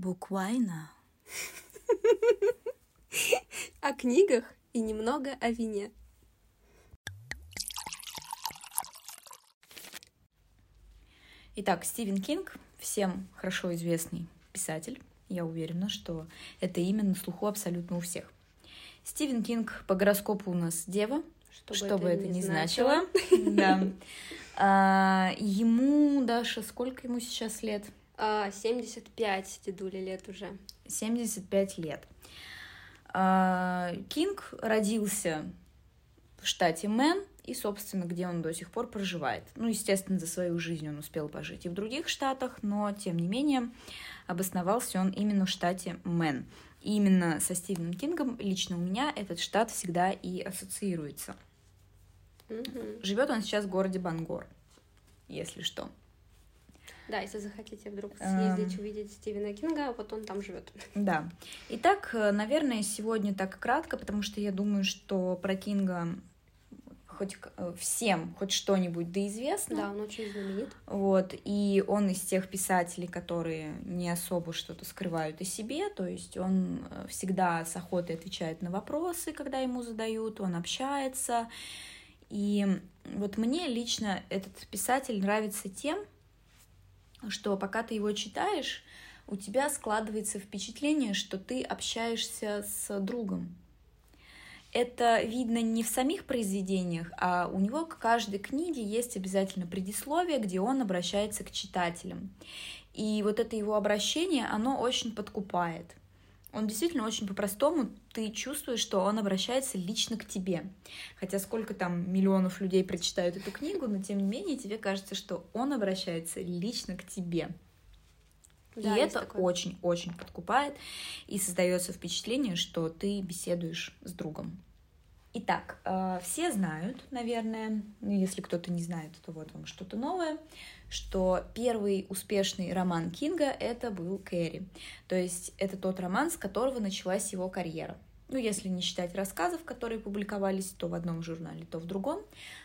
Буквально. О книгах и немного о вине. Итак, Стивен Кинг, всем хорошо известный писатель. Я уверена, что это имя на слуху абсолютно у всех. Стивен Кинг по гороскопу у нас дева, Что, что, бы это, ни значило. Да. А, ему, Даша, сколько ему сейчас лет? А, 75 дедули лет уже. 75 лет. А, Кинг родился в штате Мэн, и, собственно, где он до сих пор проживает. Ну, естественно, за свою жизнь он успел пожить и в других штатах, но, тем не менее, обосновался он именно в штате Мэн. И именно со Стивеном Кингом лично у меня этот штат всегда и ассоциируется. Мгм. Живет он сейчас в городе Бангор, если что. Да, если захотите вдруг Эм. съездить увидеть Стивена Кинга, вот он там живет. Да. Итак, э, наверное, сегодня так кратко, потому что я думаю, что про Кинга хоть э, всем хоть что-нибудь да известно. Да, он очень знаменит. Вот, и он из тех писателей, которые не особо что-то скрывают о себе, то есть он э, всегда с охотой отвечает на вопросы, когда ему задают, он общается. И вот мне лично этот писатель нравится тем, что пока ты его читаешь, у тебя складывается впечатление, что ты общаешься с другом. Это видно не в самих произведениях, а у него к каждой книге есть обязательно предисловие, где он обращается к читателям. И вот это его обращение, оно очень подкупает. Он действительно очень по-простому, ты чувствуешь, что он обращается лично к тебе. Хотя сколько там миллионов людей прочитают эту книгу, но тем не менее тебе кажется, что он обращается лично к тебе. Да, и это очень-очень подкупает, и создается впечатление, что ты беседуешь с другом. Итак, э, все знают, наверное, ну, если кто-то не знает, то вот вам что-то новое, что первый успешный роман Кинга это был Кэрри. То есть это тот роман, с которого началась его карьера. Ну, если не считать рассказов, которые публиковались то в одном журнале, то в другом.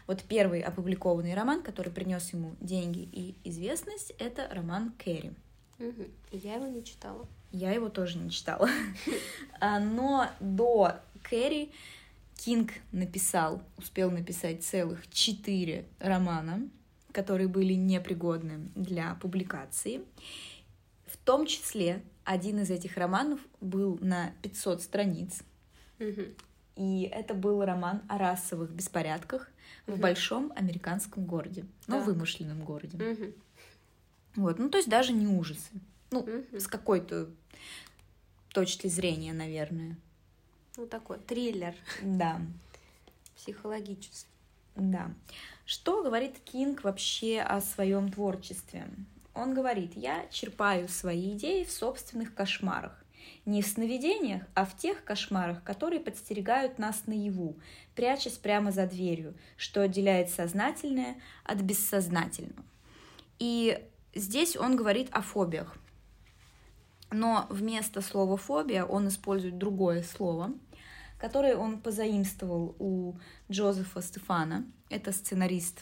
Вот первый опубликованный роман, который принес ему деньги и известность, это роман Кэрри. И Я его не читала. Я его тоже не читала. А, Но до Кэрри Кинг написал, успел написать целых четыре романа, которые были непригодны для публикации. В том числе один из этих романов был на 500 страниц. И это был роман о расовых беспорядках в большом американском городе, но Так. вымышленном городе. Вот, ну то есть даже не ужасы. Ну, с какой-то точки зрения, наверное. Ну, такой триллер Да, психологический. да. Что говорит Кинг вообще о своем творчестве? Он говорит, я черпаю свои идеи в собственных кошмарах. Не в сновидениях, а в тех кошмарах, которые подстерегают нас наяву, прячась прямо за дверью, что отделяет сознательное от бессознательного. И здесь он говорит о фобиях. Но вместо слова фобия он использует другое слово, которое он позаимствовал у Джозефа Стефана. Это сценарист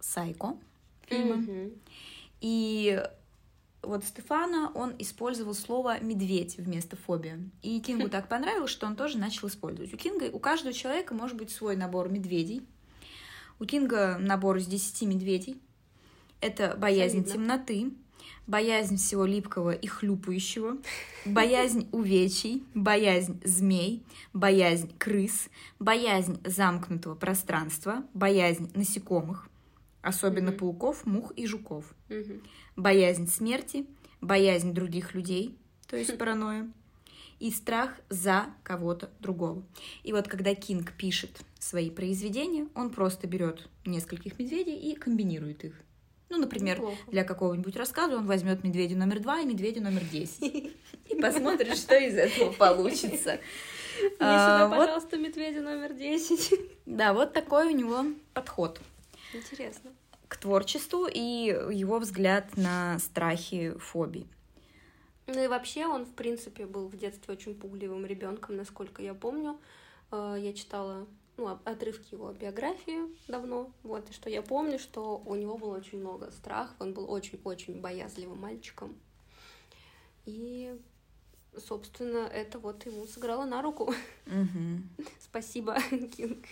Сайко фильма. И вот Стефана, он использовал слово «медведь» вместо «фобия». И Кингу так понравилось, что он тоже начал использовать. У Кинга, у каждого человека может быть свой набор медведей. У Кинга набор из 10 медведей. Это боязнь Солидно. темноты, боязнь всего липкого и хлюпающего, боязнь увечий, боязнь змей, боязнь крыс, боязнь замкнутого пространства, боязнь насекомых, особенно Мгм. пауков, мух и жуков, Мгм. боязнь смерти, боязнь других людей, то есть паранойя, и страх за кого-то другого. И вот когда Кинг пишет свои произведения, он просто берет нескольких медведей и комбинирует их. Ну, например, Неплохо. для какого-нибудь рассказа он возьмет медведя номер два и медведя номер десять. И посмотрит, что из этого получится. Мне А, сюда, вот, пожалуйста, медведя номер 10. да, вот такой у него подход Интересно. к творчеству и его взгляд на страхи, фобии. Ну и вообще он, в принципе, был в детстве очень пугливым ребенком, насколько я помню. Э, Я читала ну, отрывки его биографии давно, вот, и что я помню, что у него было очень много страхов, он был очень-очень боязливым мальчиком. И, собственно, это вот ему сыграло на руку. Мгм. Спасибо, Кинг,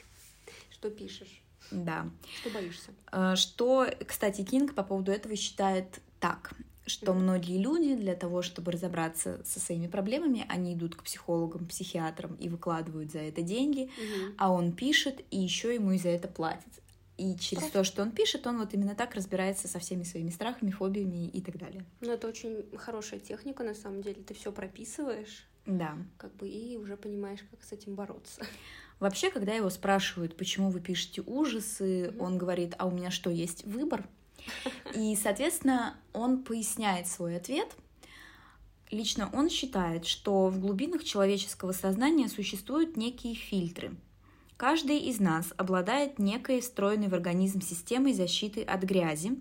что пишешь, Да. что боишься. Э, Что, кстати, Кинг по поводу этого считает так, что многие люди для того, чтобы разобраться со своими проблемами, они идут к психологам, психиатрам и выкладывают за это деньги, Мгм. а он пишет, и еще ему и за это платят. И через Просто- то, что он пишет, он вот именно так разбирается со всеми своими страхами, фобиями и так далее. Ну, это очень хорошая техника, на самом деле. Ты все прописываешь, Да. как бы, и уже понимаешь, как с этим бороться. Вообще, когда его спрашивают, почему вы пишете ужасы, Мгм. он говорит, а у меня что, есть выбор? И, соответственно, он поясняет свой ответ. Лично он считает, что в глубинах человеческого сознания существуют некие фильтры. Каждый из нас обладает некой встроенной в организм системой защиты от грязи,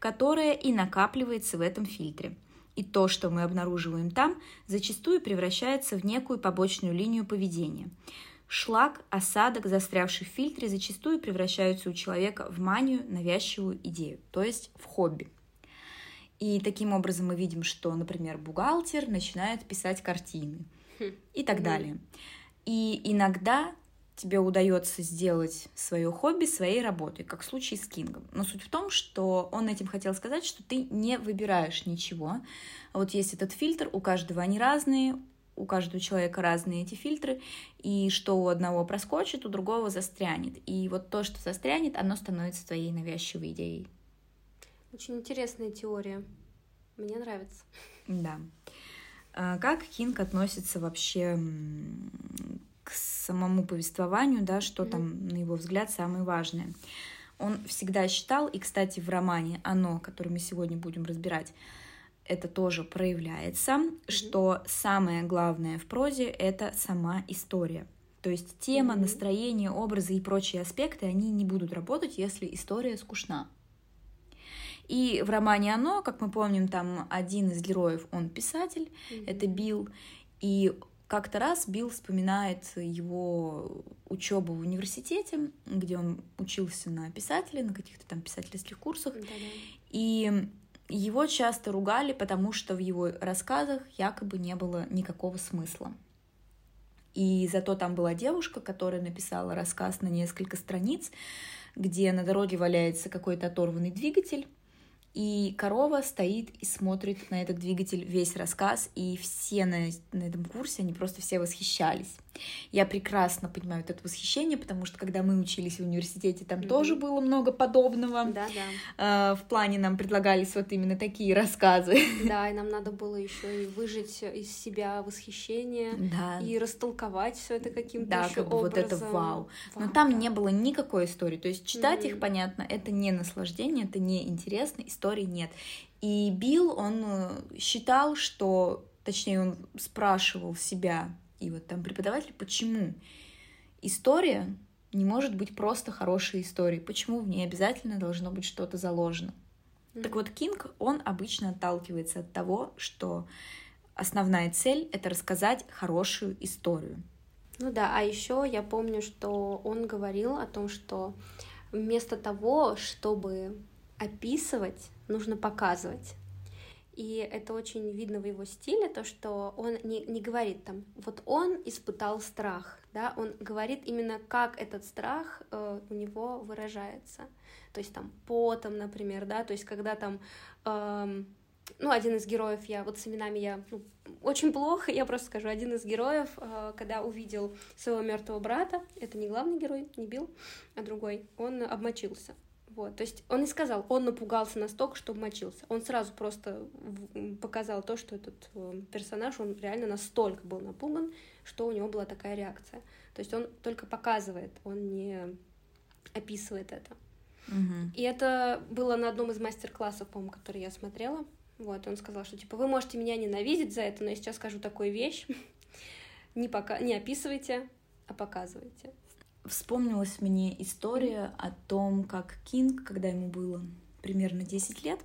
которая и накапливается в этом фильтре. И то, что мы обнаруживаем там, зачастую превращается в некую побочную линию поведения. Шлак, осадок, застрявший в фильтре, зачастую превращаются у человека в манию, навязчивую идею, то есть в хобби. И таким образом мы видим, что, например, бухгалтер начинает писать картины Хм. и так далее. И иногда тебе удается сделать свое хобби своей работой, как в случае с Кингом. Но суть в том, что он этим хотел сказать, что ты не выбираешь ничего. Вот есть этот фильтр, у каждого они разные, у каждого человека разные эти фильтры, и что у одного проскочит, у другого застрянет. И вот то, что застрянет, оно становится твоей навязчивой идеей. Очень интересная теория. Мне нравится. Да. А Как Кинг относится вообще к самому повествованию, да, что Мгм. там, на его взгляд, самое важное? Он всегда считал, и, кстати, в романе «Оно», который мы сегодня будем разбирать, это тоже проявляется, что самое главное в прозе — это сама история. То есть тема, Мгм. настроение, образы и прочие аспекты, они не будут работать, если история скучна. И в романе «Оно», как мы помним, там один из героев, он писатель, это Билл, и как-то раз Билл вспоминает его учебу в университете, где он учился на писателя, на каких-то там писательских курсах, Да-да. и его часто ругали, потому что в его рассказах якобы не было никакого смысла. И зато там была девушка, которая написала рассказ на несколько страниц, где на дороге валяется какой-то оторванный двигатель, и корова стоит и смотрит на этот двигатель весь рассказ, и все на, на этом курсе, они просто все восхищались. Я прекрасно понимаю вот это восхищение, потому что когда мы учились в университете, там Мгм. тоже было много подобного. Да-да. Э, В плане нам предлагались вот именно такие рассказы. Да, и нам надо было еще и выжить из себя восхищение Да, и растолковать все это каким-то да, еще как бы вот это образом. вау. Но Вау, там да. не было никакой истории. То есть читать их, Мгм. понятно, это не наслаждение, это не интересно, истории нет. И Билл, он э, считал, что, точнее, он спрашивал себя и вот там преподаватель, почему история не может быть просто хорошей историей, почему в ней обязательно должно быть что-то заложено. Так вот, Кинг, он обычно отталкивается от того, что основная цель — это рассказать хорошую историю. Ну да, а еще я помню, что он говорил о том, что вместо того, чтобы описывать, нужно показывать. И это очень видно в его стиле, то, что он не, не говорит там, вот он испытал страх, да, он говорит именно, как этот страх э, у него выражается. То есть там потом, например, да, то есть когда там, эм, ну, один из героев, я вот с именами я ну, очень плохо, я просто скажу, один из героев, э, когда увидел своего мертвого брата, это не главный герой, не Билл, а другой, он обмочился. Вот, то есть он и сказал, он напугался настолько, что обмочился. Он сразу просто показал то, что этот э, персонаж, он реально настолько был напуган, что у него была такая реакция. То есть он только показывает, он не описывает это. Мгм. И это было на одном из мастер-классов, по-моему, который я смотрела. Вот, он сказал, что типа вы можете меня ненавидеть за это, но я сейчас скажу такую вещь. Не, пока... не описывайте, а показывайте. Вспомнилась мне история о том, как Кинг, когда ему было примерно 10 лет,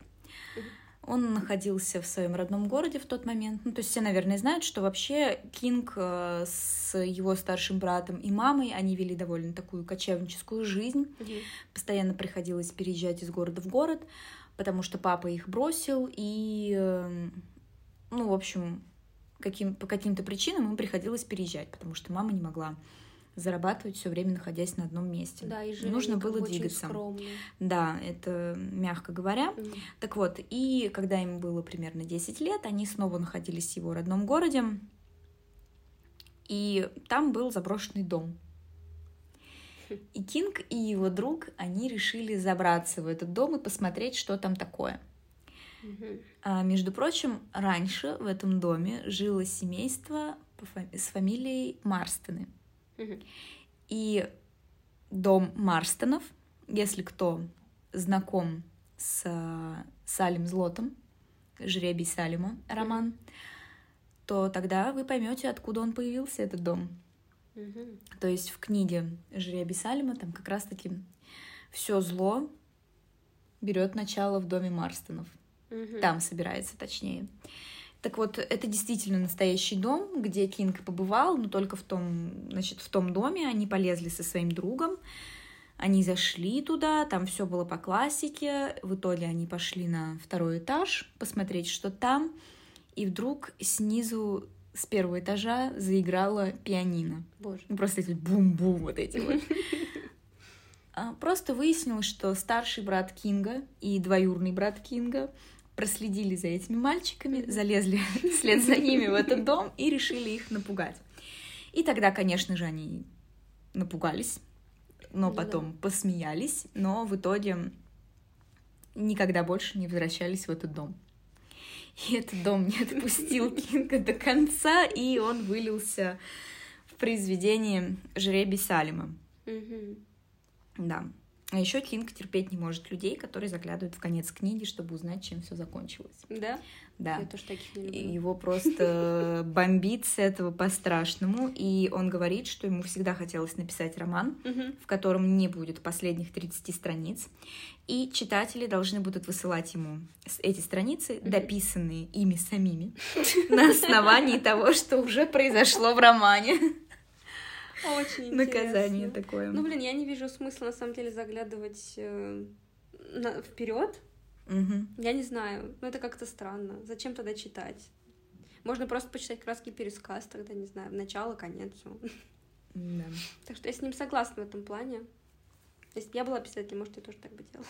он находился в своем родном городе в тот момент. Ну, то есть все, наверное, знают, что вообще Кинг э, с его старшим братом и мамой, они вели довольно такую кочевническую жизнь. Постоянно приходилось переезжать из города в город, потому что папа их бросил, и э, ну, в общем, каким, по каким-то причинам ему приходилось переезжать, потому что мама не могла зарабатывать все время находясь на одном месте. Да, и нужно было двигаться. Да, это мягко говоря. Mm. Так вот, и когда ему было примерно 10 лет, они снова находились в его родном городе, и там был заброшенный дом. И Кинг и его друг, они решили забраться в этот дом и посмотреть, что там такое. Mm-hmm. А, между прочим, раньше в этом доме жило семейство с фамилией Марстены. И дом Марстонов, если кто знаком с Салим Злотом, жребий Салима роман, то тогда вы поймете, откуда он появился, этот дом. То есть в книге Жребий Салима там как раз-таки все зло берет начало в доме Марстонов. Там собирается, точнее. Так вот, это действительно настоящий дом, где Кинг побывал, но только в том, значит, в том доме они полезли со своим другом, они зашли туда, там все было по классике, в итоге они пошли на второй этаж посмотреть, что там, и вдруг снизу с первого этажа заиграла пианино. Боже. Ну, просто эти бум-бум вот эти вот. А, просто выяснилось, что старший брат Кинга и двоюрный брат Кинга проследили за этими мальчиками, залезли вслед за ними в этот дом и решили их напугать. И тогда, конечно же, они напугались, но ну потом посмеялись, но в итоге никогда больше не возвращались в этот дом. И этот дом не отпустил Кинга до конца, и он вылился в произведение «Жребий Салима». Да. А еще Кинг терпеть не может людей, которые заглядывают в конец книги, чтобы узнать, чем все закончилось. Да? Да. Я тоже таких не люблю. Его просто бомбит с этого по-страшному. И он говорит, что ему всегда хотелось написать роман, в котором не будет последних 30 страниц. И читатели должны будут высылать ему эти страницы, дописанные ими самими, на основании того, что уже произошло в романе. Очень Наказание такое. Ну, блин, я не вижу смысла, на самом деле, заглядывать э, на... вперед. Угу. Я не знаю, ну это как-то странно. Зачем тогда читать? Можно просто почитать краски пересказ, тогда, не знаю, начало, конец. Да. Так что я с ним согласна в этом плане. Если бы я была писателем, может, я тоже так бы делала.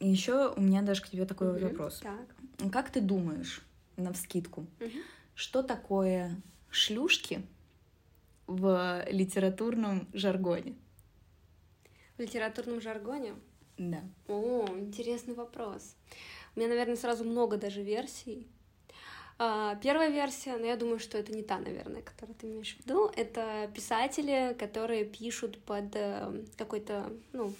И еще у меня даже к тебе такой угу. вопрос. Так. Как ты думаешь, на вскидку, угу. что такое шлюшки в литературном жаргоне? В литературном жаргоне? Да. О, интересный вопрос. У меня, наверное, сразу много даже версий. А, первая версия, но я думаю, что это не та, наверное, которую ты имеешь в виду. Это писатели, которые пишут под э, какой-то, ну,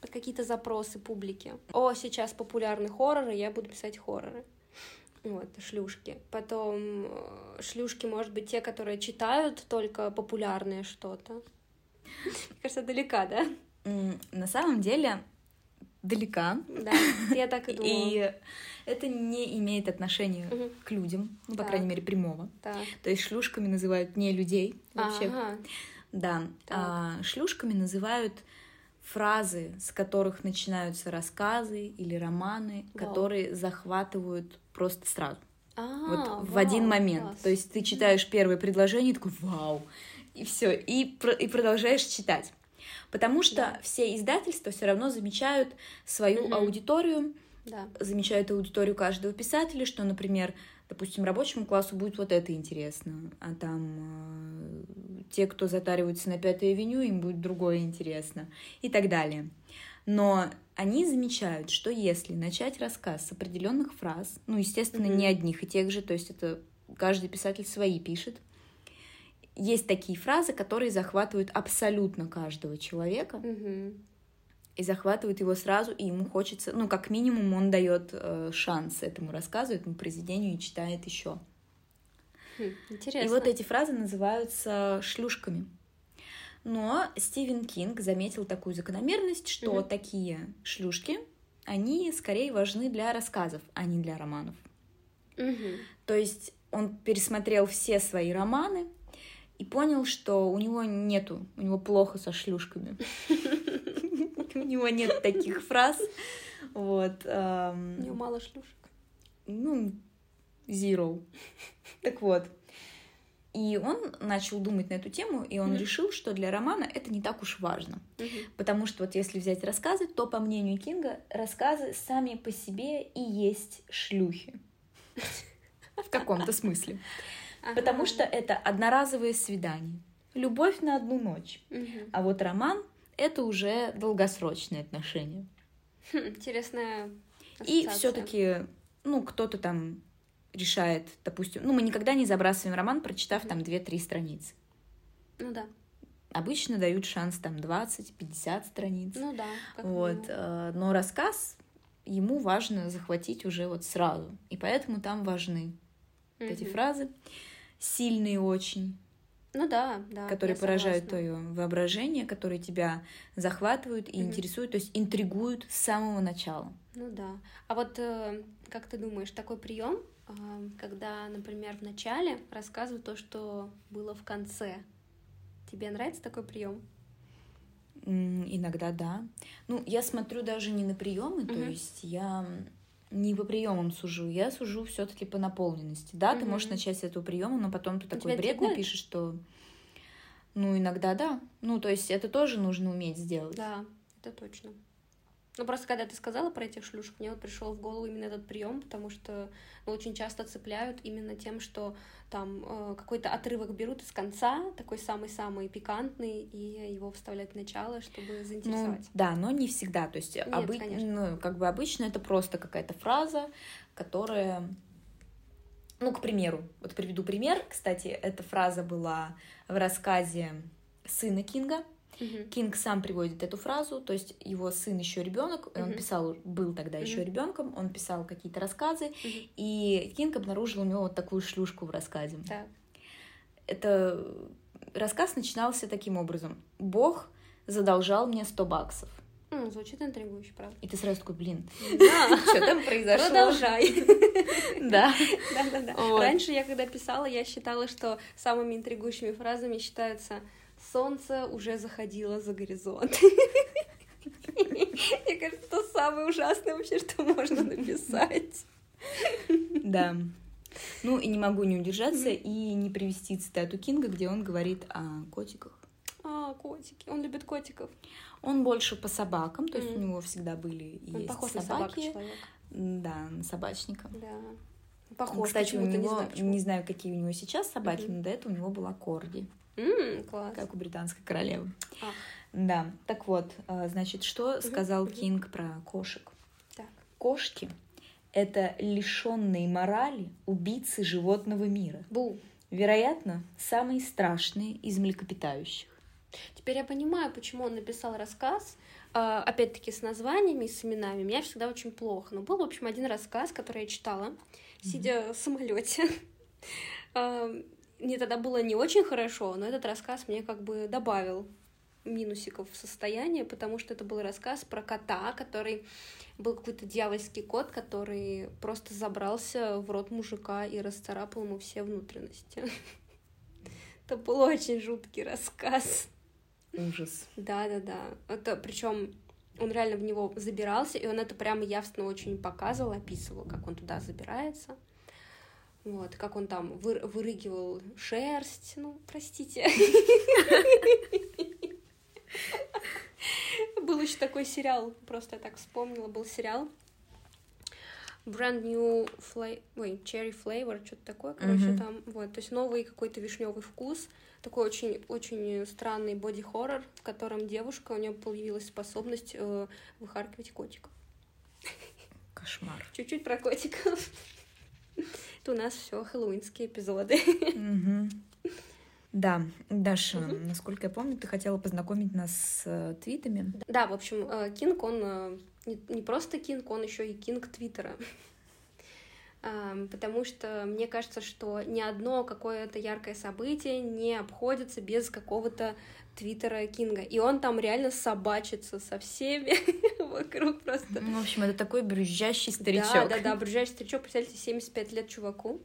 под какие-то запросы публики. О, сейчас популярны хорроры, я буду писать хорроры. Вот, шлюшки. Потом э, шлюшки, может быть, те, которые читают только популярное что-то. Мне кажется, далека, да? На самом деле, далека. Да, я так и думала. И это не имеет отношения угу. к людям, ну, по так. крайней мере, прямого. Так. То есть шлюшками называют не людей вообще. Ага. Да. А, шлюшками называют фразы, с которых начинаются рассказы или романы, вау. которые захватывают просто сразу. А, вот вау, в один момент. класс. То есть ты читаешь первое предложение, и такой вау, и все, и, и продолжаешь читать. Потому что Да. все издательства все равно замечают свою Мгм. аудиторию, Да. замечают аудиторию каждого писателя, что, например, допустим, рабочему классу будет вот это интересно, а там э, те, кто затариваются на Пятой авеню, им будет другое интересно и так далее. Но они замечают, что если начать рассказ с определенных фраз, ну, естественно, Мгм. не одних и тех же, то есть это каждый писатель свои пишет, есть такие фразы, которые захватывают абсолютно каждого человека Мгм. И захватывают его сразу, и ему хочется, ну, как минимум, он дает э, шанс этому рассказу, этому произведению и читает еще. Хм, Интересно. И вот эти фразы называются шлюшками. Но Стивен Кинг заметил такую закономерность, что Мгм. такие шлюшки, они скорее важны для рассказов, а не для романов. Мгм. То есть он пересмотрел все свои романы и понял, что у него нету, у него плохо со шлюшками. Него нет таких фраз. Вот. У него эм, мало шлюшек. Ну, Zero. Так вот. И он начал думать на эту тему, и он mm-hmm. решил, что для романа это не так уж важно. Mm-hmm. Потому что вот если взять рассказы, то, по мнению Кинга, рассказы сами по себе и есть шлюхи. В каком-то смысле. Потому что это одноразовые свидания. Любовь на одну ночь. А вот роман — это уже долгосрочные отношения. Хм, интересная И все-таки, ну, кто-то там решает, допустим, ну, мы никогда не забрасываем роман, прочитав там 2-3 страницы. Ну да. Обычно дают шанс там 20-50 страниц. Ну да. Вот. Э, но рассказ ему важно захватить уже вот сразу. И поэтому там важны mm эти фразы, сильные очень. Ну да, да. Которые поражают твое воображение, которые тебя захватывают и mm интересуют, то есть интригуют с самого начала. Ну да. А вот э, как ты думаешь, такой прием когда, например, в начале рассказывают то, что было в конце. Тебе нравится такой прием? Иногда да. Ну, я смотрю даже не на приемы, угу. то есть я не по приемам сужу, я сужу все-таки по наполненности. Да, угу. ты можешь начать с этого приема, но потом ты У такой бред напишешь, что ну, иногда да. Ну, то есть это тоже нужно уметь сделать. Да, это точно. Ну, просто когда ты сказала про этих шлюшек, мне вот пришел в голову именно этот прием, потому что ну, очень часто цепляют именно тем, что там э, какой-то отрывок берут из конца, такой самый-самый пикантный, и его вставляют в начало, чтобы заинтересовать. Ну, да, но не всегда. То есть, Нет, обы... ну, как бы обычно это просто какая-то фраза, которая ну, к примеру, вот приведу пример. Кстати, эта фраза была в рассказе сына Кинга Угу. Кинг сам приводит эту фразу, то есть его сын еще ребенок, угу. он писал, был тогда угу. еще ребенком, он писал какие-то рассказы, угу. и Кинг обнаружил у него вот такую шлюшку в рассказе. Да. Это рассказ начинался таким образом: Бог задолжал мне 100 баксов. Ну, звучит интригующе, правда. И ты сразу такой, блин, что там произошло? Продолжай. Да. Да, да, да. Раньше я, когда писала, я считала, что самыми интригующими фразами считаются солнце уже заходило за горизонт. Мне кажется, это самое ужасное вообще, что можно написать. Да. Ну и не могу не удержаться и не привести цитату Кинга, где он говорит о котиках. А, котики. Он любит котиков. Он больше по собакам, то есть у него всегда были и есть похож собаки. На Да, на собачника. Да. Похож. Кстати, у него, не знаю, не знаю, какие у него сейчас собаки, но до этого у него была корди. Mm, класс. Как у британской королевы. А. Да. Так вот, а, значит, что сказал Кинг про кошек? Так. Кошки — это лишенные морали убийцы животного мира. Бу. Вероятно, самые страшные из млекопитающих. Теперь я понимаю, почему он написал рассказ, а, опять-таки с названиями и с именами. Меня всегда очень плохо. Но был, в общем, один рассказ, который я читала, сидя mm-hmm. в самолете. мне тогда было не очень хорошо, но этот рассказ мне как бы добавил минусиков в состояние, потому что это был рассказ про кота, который был какой-то дьявольский кот, который просто забрался в рот мужика и расцарапал ему все внутренности. Это был очень жуткий рассказ. Ужас. Да, да, да. Это причем он реально в него забирался, и он это прямо явственно очень показывал, описывал, как он туда забирается. Вот, как он там вы, вырыгивал шерсть. Ну, простите. Был еще такой сериал, просто я так вспомнила, был сериал. Brand New Flavor, ой, Cherry Flavor, что-то такое, короче, там, вот, то есть новый какой-то вишневый вкус, такой очень, очень странный боди-хоррор, в котором девушка, у нее появилась способность э, выхаркивать котиков. Кошмар. Чуть-чуть про котиков. Это у нас все хэллоуинские эпизоды. Да, Даша, насколько я помню, ты хотела познакомить нас с э, твитами. Да, в общем, э, Кинг, он э, не просто Кинг, он еще и Кинг Твиттера. Потому что мне кажется, что ни одно какое-то яркое событие не обходится без какого-то твиттера Кинга. И он там реально собачится со всеми вокруг просто. Ну, в общем, это такой брюзжащий старичок. Да, да, да, брюзжащий старичок. Представляете, 75 лет чуваку.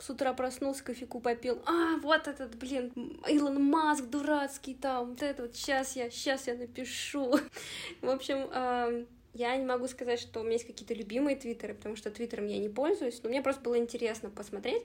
С утра проснулся, кофейку попил. А, вот этот, блин, Илон Маск дурацкий там. Вот это вот, сейчас я, сейчас я напишу. В общем, Я не могу сказать, что у меня есть какие-то любимые твиттеры, потому что твиттером я не пользуюсь, но мне просто было интересно посмотреть.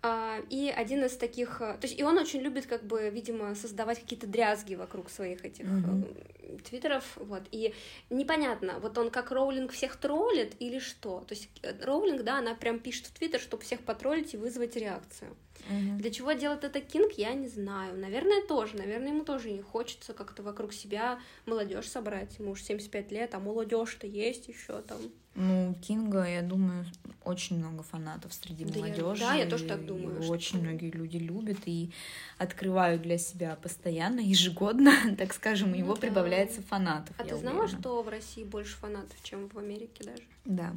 А, и один из таких, э, то есть и он очень любит, как бы, видимо, создавать какие-то дрязги вокруг своих этих mm-hmm. твиттеров, вот. И непонятно, вот он как Роулинг всех троллит или что. То есть э, Роулинг, да, она прям пишет в твиттер, чтобы всех потроллить и вызвать реакцию. Mm-hmm. Для чего делает это Кинг, я не знаю. Наверное, тоже. Наверное, ему тоже не хочется как-то вокруг себя молодежь собрать. Ему уже 75 лет, а молодежь-то есть еще там. Ну, Кинга, я думаю, очень много фанатов среди да молодежи. Я, да, я тоже так думаю. Что... Очень многие люди любят и открывают для себя постоянно, ежегодно, так скажем, его да. прибавляется фанатов. А ты уверена. знала, что в России больше фанатов, чем в Америке даже? Да.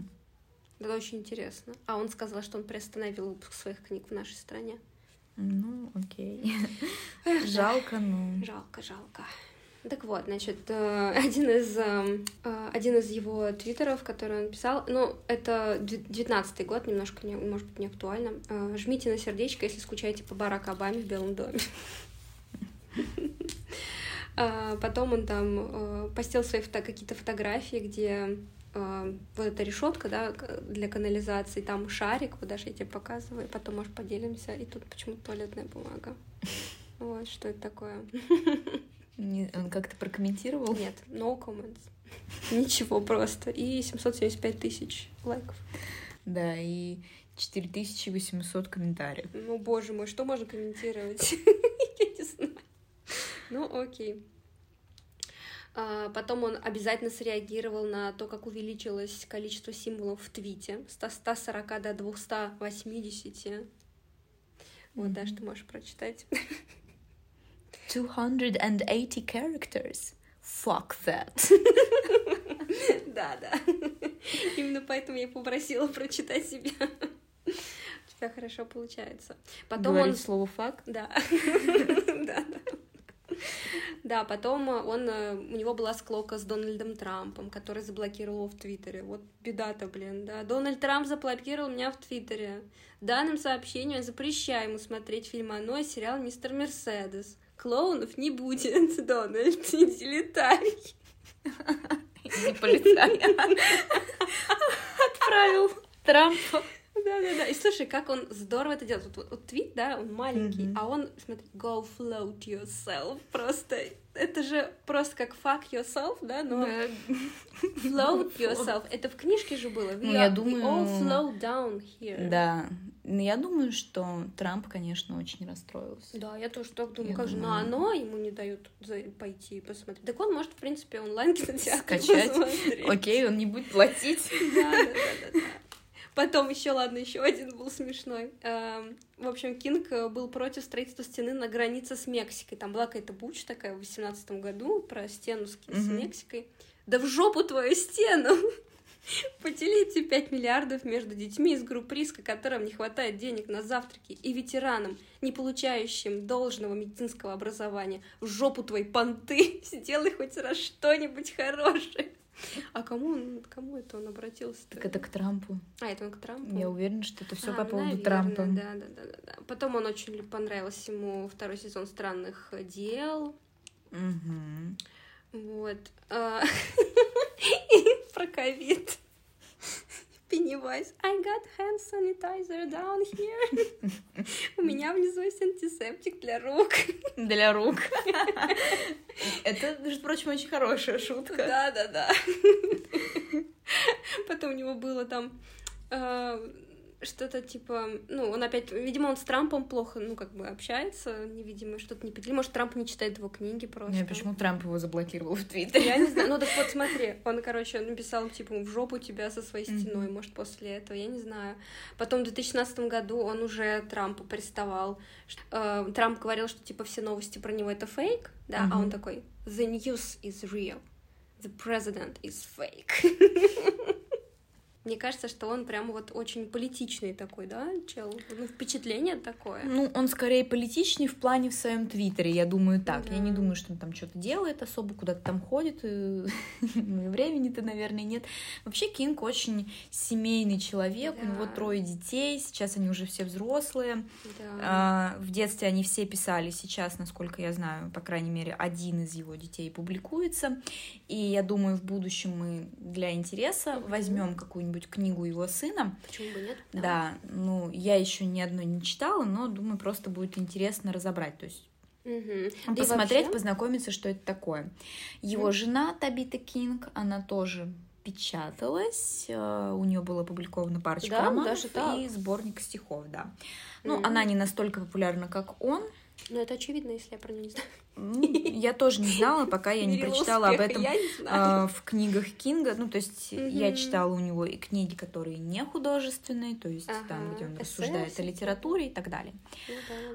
Это очень интересно. А он сказал, что он приостановил выпуск своих книг в нашей стране. Ну, окей. Жалко, но... Жалко, жалко. Так вот, значит, э, один из, эм, э, один из его твиттеров, который он писал, ну, это девятнадцатый год, немножко, не, может быть, не актуально. Э, Жмите на сердечко, если скучаете по Барак Обаме в Белом доме. Потом он там постил свои какие-то фотографии, где вот эта решетка, да, для канализации, там шарик, даже я тебе показываю, потом, может, поделимся, и тут почему-то туалетная бумага. Вот, что это такое. Не, он как-то прокомментировал? Нет, no comments. Ничего просто. И 775 тысяч лайков. Да, и 4800 комментариев. Ну, боже мой, что можно комментировать? Я не знаю. Ну, окей. А, потом он обязательно среагировал на то, как увеличилось количество символов в твите с 140 до 280. Вот, даже ты можешь прочитать. 280 characters. Fuck that. Да, да. Именно поэтому я попросила прочитать себя. У тебя хорошо получается. Потом Говорить он... слово фак? Да. Да, да. Да, потом он, у него была склока с Дональдом Трампом, который заблокировал его в Твиттере. Вот беда-то, блин, да. Дональд Трамп заблокировал меня в Твиттере. Данным сообщением я запрещаю ему смотреть фильм «Оно» и сериал «Мистер Мерседес». Клоунов не будет, Дональд, иди летай. Иди полетай. Отправил Трампа. Да-да-да. И слушай, как он здорово это делает. Вот, вот твит, да, он маленький, mm-hmm. а он, смотри, go float yourself. Просто, это же просто как fuck yourself, да, но float yourself. Это в книжке же было. ну, я думаю... all float down here. Да. Я думаю, что Трамп, конечно, очень расстроился. Да, я тоже так думаю. Я как думаю... же, но оно ему не дают пойти и посмотреть. Так он может, в принципе, онлайн кинотеатр Скачать. Окей, он не будет платить. Да, да, да, да. Потом еще, ладно, еще один был смешной. Эм, в общем, Кинг э, был против строительства стены на границе с Мексикой. Там была какая-то буч такая в восемнадцатом году про стену с, с Мексикой. Да в жопу твою стену! Поделите 5 миллиардов между детьми из групп риска, которым не хватает денег на завтраки, и ветеранам, не получающим должного медицинского образования. В жопу твои понты! Сделай хоть раз что-нибудь хорошее. А кому он, кому это он обратился? Так это к Трампу. А, это он к Трампу? Я уверена, что это все а, по поводу наверное, Трампа. Да, да, да, да, да. Потом он очень понравился ему второй сезон странных дел. Угу. Вот. Про ковид. Пеннивайз. I got hand sanitizer down here. У меня внизу есть антисептик для рук. Для рук. Это, между прочим, очень хорошая шутка. Да, да, да. Потом у него было там а, что-то типа, ну, он опять, видимо, он с Трампом плохо, ну, как бы общается, невидимо, что-то не поделили. Может, Трамп не читает его книги просто. Не, почему Трамп его заблокировал в Твиттере? Я не знаю. Ну, так вот, смотри, он, короче, написал, типа, в жопу тебя со своей стеной, mm-hmm. может, после этого, я не знаю. Потом в 2016 году он уже Трампу приставал. Э, Трамп говорил, что, типа, все новости про него это фейк, да, mm-hmm. а он такой, the news is real, the president is fake. Мне кажется, что он прям вот очень политичный такой, да, чел? Ну, впечатление такое. Ну, он скорее политичный в плане в своем твиттере, я думаю так. Да. Я не думаю, что он там что-то делает особо, куда-то там ходит, и времени-то, наверное, нет. Вообще, Кинг очень семейный человек, да. у него трое детей, сейчас они уже все взрослые. Да. А, в детстве они все писали, сейчас, насколько я знаю, по крайней мере, один из его детей публикуется. И я думаю, в будущем мы для интереса возьмем какую-нибудь какую-нибудь книгу его сына. Почему бы нет? Да. да, ну, я еще ни одной не читала, но думаю, просто будет интересно разобрать. То есть Угу. Посмотреть, вообще... познакомиться, что это такое. Его угу. жена Табита Кинг, она тоже печаталась, э, у нее было опубликовано парочка да, романов даже так. и сборник стихов, да. Ну, mm она не настолько популярна, как он. Ну, это очевидно, если я про нее не знаю. Я тоже не знала, пока я не прочитала об этом а, в книгах Кинга. Ну, то есть я читала у него и книги, которые не художественные, то есть там, где он рассуждает о литературе и так далее.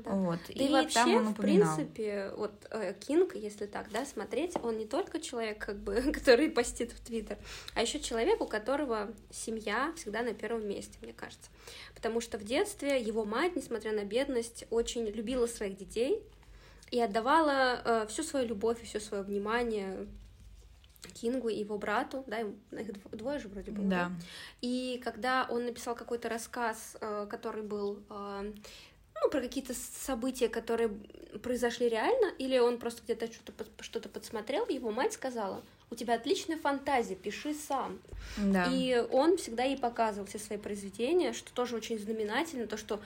Ну вот. И там он упоминал. в принципе, вот э, Кинг, если так, да, смотреть, он не только человек, как бы, который постит в Твиттер, а еще человек, у которого семья всегда на первом месте, мне кажется. Потому что в детстве его мать, несмотря на бедность, очень любила своих детей, и отдавала э, всю свою любовь и все свое внимание Кингу и его брату, да, их двое же вроде было. Да. И когда он написал какой-то рассказ, э, который был э, ну, про какие-то события, которые произошли реально, или он просто где-то что-то что подсмотрел, его мать сказала, у тебя отличная фантазия, пиши сам. Да. И он всегда ей показывал все свои произведения, что тоже очень знаменательно, то, что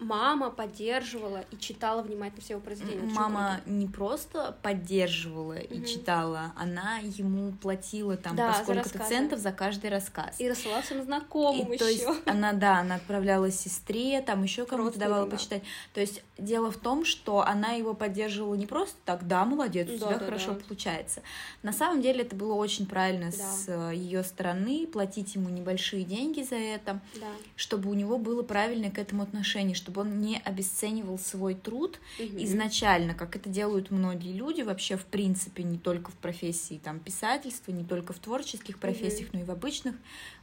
мама поддерживала и читала внимательно все его произведения. Мама не просто поддерживала угу. и читала, она ему платила там да, по сколько-то центов за каждый рассказ. И рассылала всем знакомым еще. То есть она, да, она отправляла сестре, там еще кому-то давала да. почитать. То есть дело в том, что она его поддерживала не просто так, да, молодец, у да, тебя да, хорошо да. получается. На самом деле это было очень правильно да. с э, ее стороны, платить ему небольшие деньги за это, да. чтобы у него было правильное к этому отношение, чтобы он не обесценивал свой труд угу. изначально, как это делают многие люди вообще в принципе, не только в профессии там писательства, не только в творческих профессиях, угу. но и в обычных,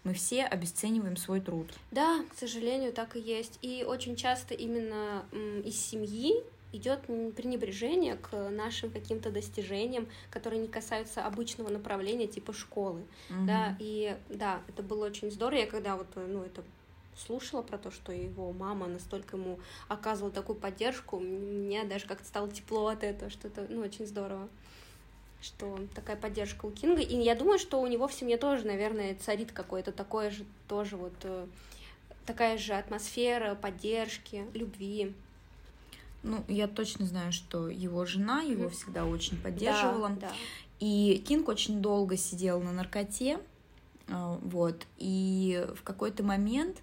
мы все обесцениваем свой труд. Да, к сожалению, так и есть. И очень часто именно из семьи идет пренебрежение к нашим каким-то достижениям, которые не касаются обычного направления типа школы, mm да, и да, это было очень здорово, я когда вот, ну, это слушала про то, что его мама настолько ему оказывала такую поддержку, мне даже как-то стало тепло от этого, что это, ну, очень здорово что такая поддержка у Кинга. И я думаю, что у него в семье тоже, наверное, царит какое-то такое же, тоже вот э, такая же атмосфера поддержки, любви. Ну, я точно знаю, что его жена его mm-hmm. всегда очень поддерживала. Да, да. И Кинг очень долго сидел на наркоте, вот, и в какой-то момент,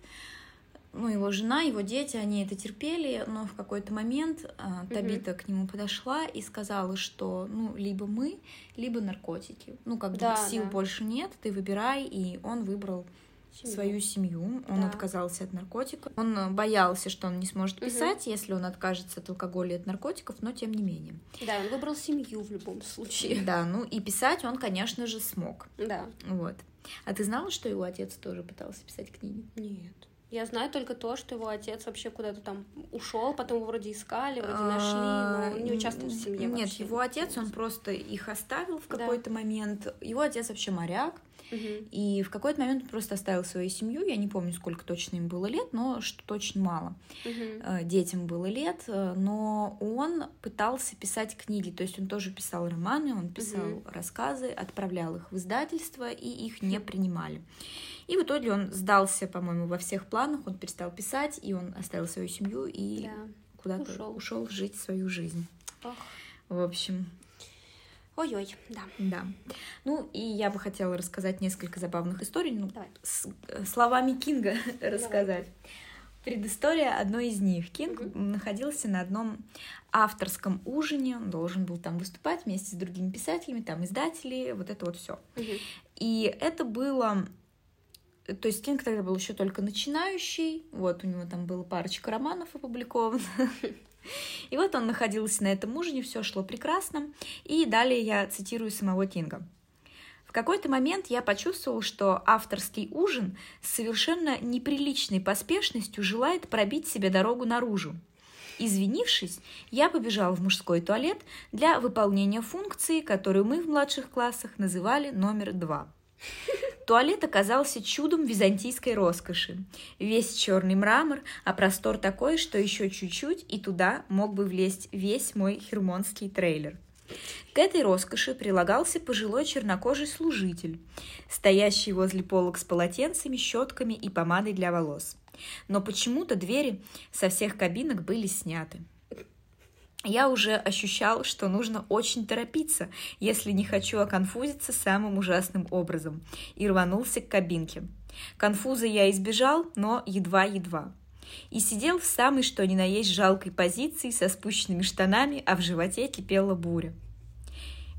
ну, его жена, его дети, они это терпели, но в какой-то момент а, Табита mm-hmm. к нему подошла и сказала, что, ну, либо мы, либо наркотики. Ну, как бы да, сил да. больше нет, ты выбирай, и он выбрал семью. свою семью. Он да. отказался от наркотиков. Он э, боялся, что он не сможет писать, угу. если он откажется от алкоголя и от наркотиков, но тем не менее. Да, он выбрал семью в любом случае. Да, ну и писать он, конечно же, смог. Да. Вот. А ты знала, что его отец тоже пытался писать книги? Нет. Я знаю только то, что его отец вообще куда-то там ушел, потом его вроде искали, вроде нашли, но он не участвовал в семье. Нет, его отец, он просто их оставил в какой-то момент. Его отец вообще моряк. И в какой-то момент он просто оставил свою семью. Я не помню, сколько точно им было лет, но что-то очень мало. Угу. Детям было лет, э, но он пытался писать книги. То есть он тоже писал романы, он писал угу. рассказы, отправлял их в издательство, и их не принимали. И в итоге он сдался, по-моему, во всех планах, он перестал писать, и он оставил свою семью и да. куда-то ушел. ушел жить свою жизнь. Ох. В общем, Ой-ой, да. Да. Ну, и я бы хотела рассказать несколько забавных историй, ну, Давай. с э, словами Кинга рассказать. Предыстория одной из них. Кинг угу. находился на одном авторском ужине, он должен был там выступать вместе с другими писателями, там издатели, вот это вот все. Угу. И это было то есть Кинг тогда был еще только начинающий, вот у него там было парочка романов опубликовано. И вот он находился на этом ужине, все шло прекрасно. И далее я цитирую самого Кинга. В какой-то момент я почувствовал, что авторский ужин с совершенно неприличной поспешностью желает пробить себе дорогу наружу. Извинившись, я побежал в мужской туалет для выполнения функции, которую мы в младших классах называли номер два. Туалет оказался чудом византийской роскоши. Весь черный мрамор, а простор такой, что еще чуть-чуть, и туда мог бы влезть весь мой хермонский трейлер – к этой роскоши прилагался пожилой чернокожий служитель, стоящий возле полок с полотенцами, щетками и помадой для волос. Но почему-то двери со всех кабинок были сняты. Я уже ощущал, что нужно очень торопиться, если не хочу оконфузиться самым ужасным образом, и рванулся к кабинке. Конфуза я избежал, но едва-едва. И сидел в самой что ни на есть жалкой позиции со спущенными штанами, а в животе кипела буря.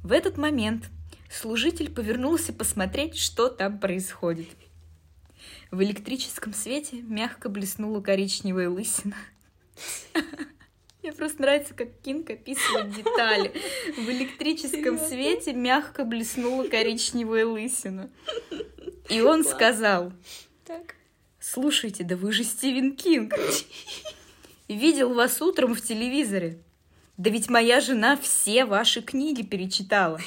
В этот момент служитель повернулся посмотреть, что там происходит. В электрическом свете мягко блеснула коричневая лысина. Мне просто нравится, как Кинг описывает детали. В электрическом свете мягко блеснула коричневая лысина. И он сказал, слушайте, да вы же Стивен Кинг. Видел вас утром в телевизоре. Да ведь моя жена все ваши книги перечитала.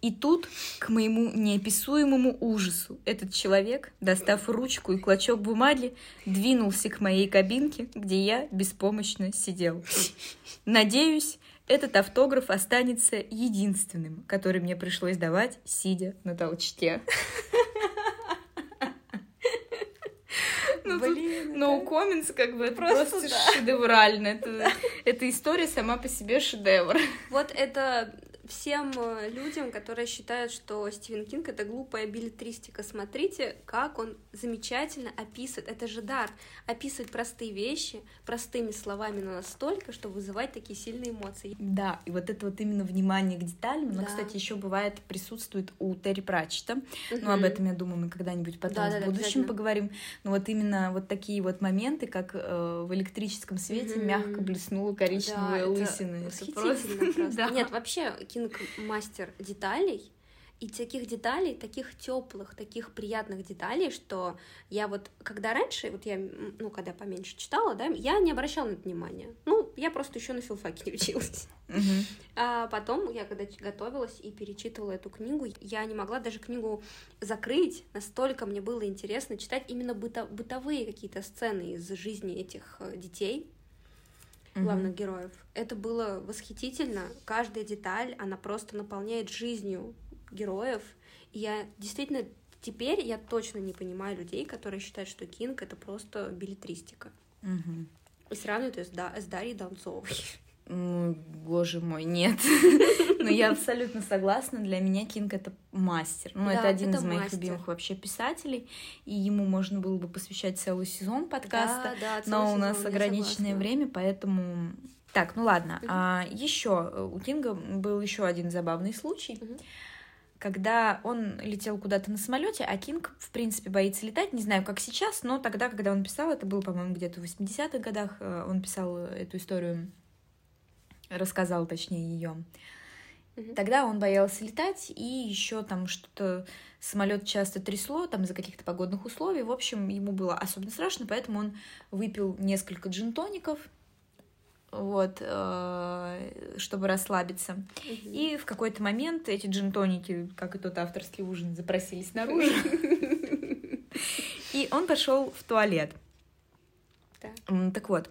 И тут, к моему неописуемому ужасу, этот человек, достав ручку и клочок бумаги, двинулся к моей кабинке, где я беспомощно сидел. Надеюсь, этот автограф останется единственным, который мне пришлось давать, сидя на толчке. Ну, Блин, no это... comments, как бы, это просто, просто да. шедеврально. Это, эта история сама по себе шедевр. Вот это всем э, людям, которые считают, что Стивен Кинг это глупая билетристика, смотрите, как он замечательно описывает. Это же дар. Описывать простые вещи простыми словами, но настолько, что вызывать такие сильные эмоции. Да, и вот это вот именно внимание к деталям, да. кстати, еще бывает присутствует у Терри Пратчета. Угу. Ну, об этом, я думаю, мы когда-нибудь потом да, в да, будущем поговорим. Но вот именно вот такие вот моменты, как э, в электрическом свете угу. мягко блеснула коричневая да, лысина. Это, это просто... просто. Да. Нет, вообще, Кинг мастер деталей, и таких деталей, таких теплых, таких приятных деталей, что я вот, когда раньше, вот я, ну, когда поменьше читала, да, я не обращала на это внимания. Ну, я просто еще на филфаке не училась. Uh-huh. А потом, я когда готовилась и перечитывала эту книгу, я не могла даже книгу закрыть, настолько мне было интересно читать именно быто- бытовые какие-то сцены из жизни этих э, детей, главных героев. Это было восхитительно. Каждая деталь, она просто наполняет жизнью героев. И я действительно теперь я точно не понимаю людей, которые считают, что Кинг это просто билетристика. Угу. И сравнивают ее с, да, с Дарьей Донцовой. Ну, боже мой, нет. Но я абсолютно согласна. Для меня Кинг это мастер. Ну, да, это один это из моих мастер. любимых вообще писателей. И ему можно было бы посвящать целый сезон подкаста. Да, да, но у нас ограниченное время, поэтому. Так, ну ладно. Угу. А, еще э, у Кинга был еще один забавный случай. Угу когда он летел куда-то на самолете, а Кинг, в принципе, боится летать. Не знаю, как сейчас, но тогда, когда он писал, это было, по-моему, где-то в 80-х годах, э, он писал эту историю рассказал, точнее, ее. Тогда он боялся летать, и еще там что-то самолет часто трясло, там из-за каких-то погодных условий. В общем, ему было особенно страшно, поэтому он выпил несколько джинтоников, вот, э, чтобы расслабиться. Угу. И в какой-то момент эти джинтоники, как и тот авторский ужин, запросились наружу. И он пошел в туалет. Так вот.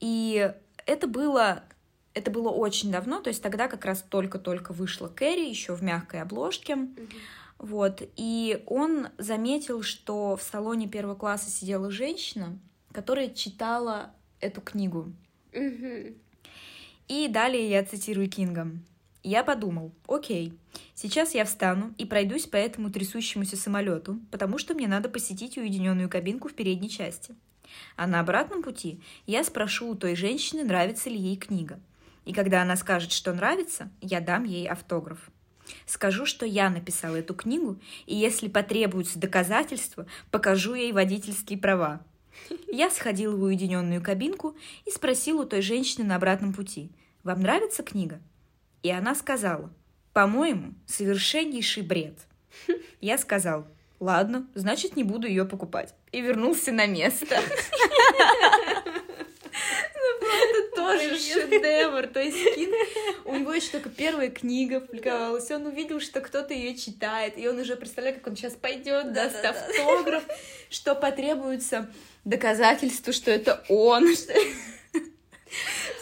И это было это было очень давно, то есть тогда как раз только-только вышла Кэрри, еще в мягкой обложке. Mm-hmm. Вот, и он заметил, что в салоне первого класса сидела женщина, которая читала эту книгу. И далее я цитирую Кинга. Я подумал, окей, сейчас я встану и пройдусь по этому трясущемуся самолету, потому что мне надо посетить уединенную кабинку в передней части. А на обратном пути я спрошу у той женщины, нравится ли ей книга. И когда она скажет, что нравится, я дам ей автограф. Скажу, что я написала эту книгу, и если потребуются доказательства, покажу ей водительские права. Я сходила в уединенную кабинку и спросила у той женщины на обратном пути, «Вам нравится книга?» И она сказала, По-моему, совершеннейший бред. Я сказал, ладно, значит, не буду ее покупать. И вернулся на место. Это тоже шедевр. То есть Кин, у него еще только первая книга публиковалась, он увидел, что кто-то ее читает, и он уже представляет, как он сейчас пойдет, даст автограф, что потребуется доказательство, что это он.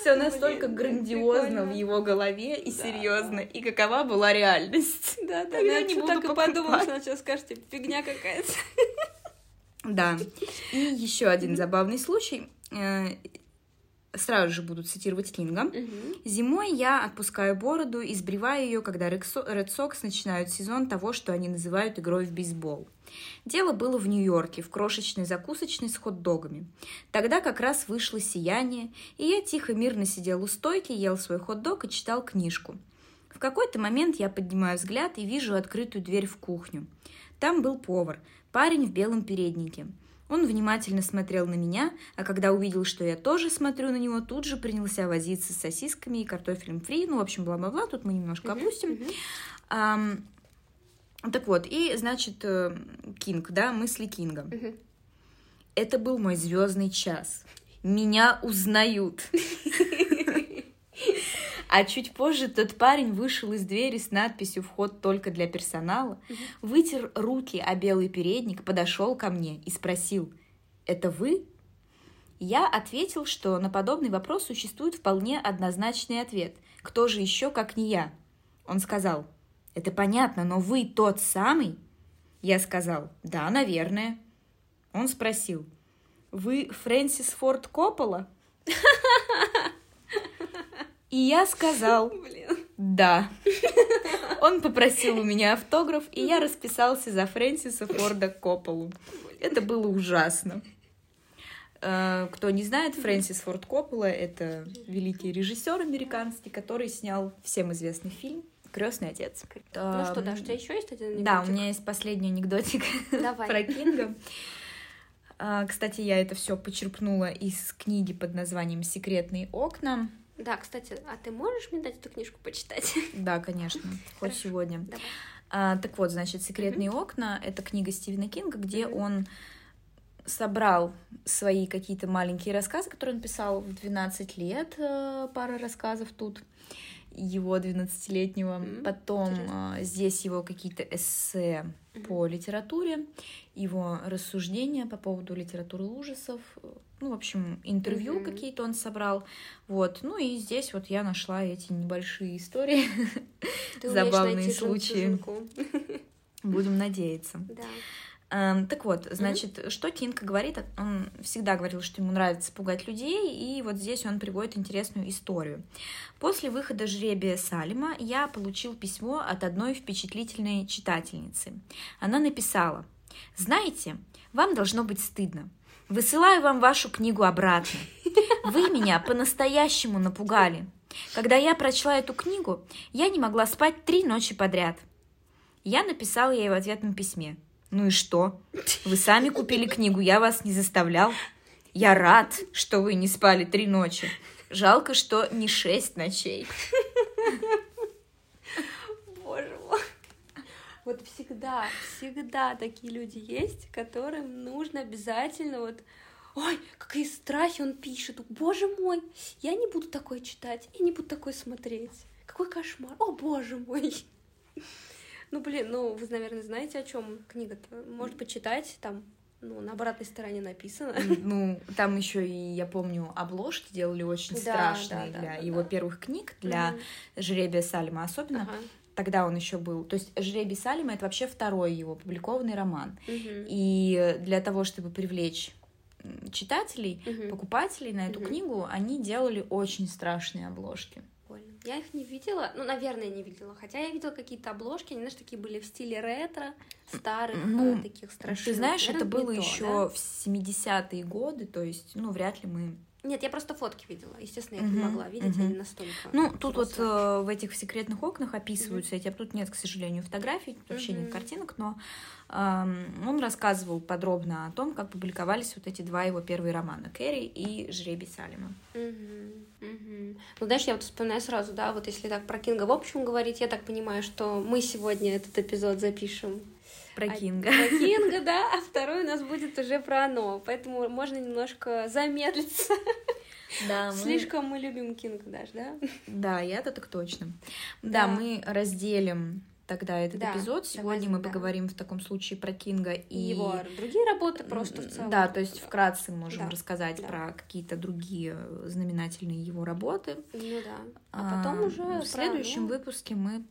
Все настолько грандиозно в его голове и серьезно. И какова была реальность. Да, да, я не буду так и подумала, что сейчас скажете, фигня какая-то. Да. И еще один забавный случай. Сразу же буду цитировать Кинга. Зимой я отпускаю бороду и сбриваю ее, когда Ред Сокс начинают сезон того, что они называют игрой в бейсбол. Дело было в Нью-Йорке, в крошечной закусочной с хот-догами. Тогда как раз вышло сияние, и я тихо мирно сидел у стойки, ел свой хот-дог и читал книжку. В какой-то момент я поднимаю взгляд и вижу открытую дверь в кухню. Там был повар, парень в белом переднике. Он внимательно смотрел на меня, а когда увидел, что я тоже смотрю на него, тут же принялся возиться с сосисками и картофелем фри. Ну, в общем, бла-бла-бла, тут мы немножко uh-huh, опустим. Uh-huh. Um, так вот, и, значит, э, Кинг, да, мысли Кинга. Uh-huh. Это был мой звездный час. Меня узнают. А чуть позже тот парень вышел из двери с надписью «Вход только для персонала», вытер руки о белый передник, подошел ко мне и спросил «Это вы?» Я ответил, что на подобный вопрос существует вполне однозначный ответ. Кто же еще, как не я? Он сказал «Это понятно, но вы тот самый?» Я сказал «Да, наверное». Он спросил «Вы Фрэнсис Форд Коппола?» И я сказал. «да». Он попросил у меня автограф, и я расписался за Фрэнсиса Форда Копполу. Это было ужасно. Э, кто не знает, Фрэнсис Форд Коппола — это великий режиссер американский, который снял всем известный фильм Крестный отец. Ну что, да, что еще есть один анекдотик? Да, у меня есть последний анекдотик Давай. про Кинга. Э, кстати, я это все почерпнула из книги под названием «Секретные окна». Да, кстати, а ты можешь мне дать эту книжку почитать? Да, конечно, хоть сегодня. А, так вот, значит, «Секретные mm-hmm. окна» — это книга Стивена Кинга, где mm-hmm. он собрал свои какие-то маленькие рассказы, которые он писал в 12 лет, э, пара рассказов тут его 12-летнего. Mm-hmm. Потом Интересно. здесь его какие-то эссе mm-hmm. по литературе, его рассуждения по поводу литературы ужасов, ну, в общем, интервью mm-hmm. какие-то он собрал, вот, ну и здесь вот я нашла эти небольшие истории, забавные случаи. Будем надеяться. Да. Эм, так вот, значит, mm-hmm. что Кинг говорит? Он всегда говорил, что ему нравится пугать людей, и вот здесь он приводит интересную историю. После выхода жребия Салима я получил письмо от одной впечатлительной читательницы. Она написала, «Знаете, вам должно быть стыдно. Высылаю вам вашу книгу обратно. Вы меня по-настоящему напугали. Когда я прочла эту книгу, я не могла спать три ночи подряд. Я написала ей в ответном письме. Ну и что? Вы сами купили книгу, я вас не заставлял. Я рад, что вы не спали три ночи. Жалко, что не шесть ночей. Вот всегда, всегда такие люди есть, которым нужно обязательно вот ой, какие страхи он пишет, боже мой, я не буду такое читать, я не буду такое смотреть. Какой кошмар, о боже мой. Ну, блин, ну, вы, наверное, знаете, о чем книга-то. Может, почитать, там, ну, на обратной стороне написано. Ну, там еще и, я помню, обложки делали очень да, страшные да, для да, его да. первых книг, для угу. жребия Сальма особенно. Ага тогда он еще был. То есть «Жребий Салима» — это вообще второй его опубликованный роман. Угу. И для того, чтобы привлечь читателей, угу. покупателей на эту угу. книгу, они делали очень страшные обложки. Я их не видела, ну, наверное, не видела, хотя я видела какие-то обложки, они, знаешь, такие были в стиле ретро, старых, ну, таких страшных. Ты знаешь, наверное, это было еще да? в 70-е годы, то есть, ну, вряд ли мы Нет, я просто фотки видела. Естественно, я uh-huh, не могла видеть, uh-huh. они настолько. Ну, тут вот э, в этих секретных окнах описываются эти, а тут нет, к сожалению, фотографий, тут вообще uh-huh. нет картинок, но э, он рассказывал подробно о том, как публиковались вот эти два его первые романа Кэрри и Жребий Салема. Uh-huh. Uh-huh. Ну, знаешь, я вот вспоминаю сразу, да, вот если так про Кинга в общем говорить, я так понимаю, что мы сегодня этот эпизод запишем про Кинга. Про Кинга, да, а второй у нас будет уже про оно, поэтому можно немножко замедлиться. Да, мы... Слишком мы любим Кинга даже, да? Да, я-то так точно. Да, да мы разделим тогда этот да, эпизод. Сегодня мы да. поговорим в таком случае про Кинга и... и его другие работы просто в целом. Да, то есть вкратце можем да. рассказать да. про какие-то другие знаменательные его работы. Ну да. А потом а, уже... В следующем про... выпуске мы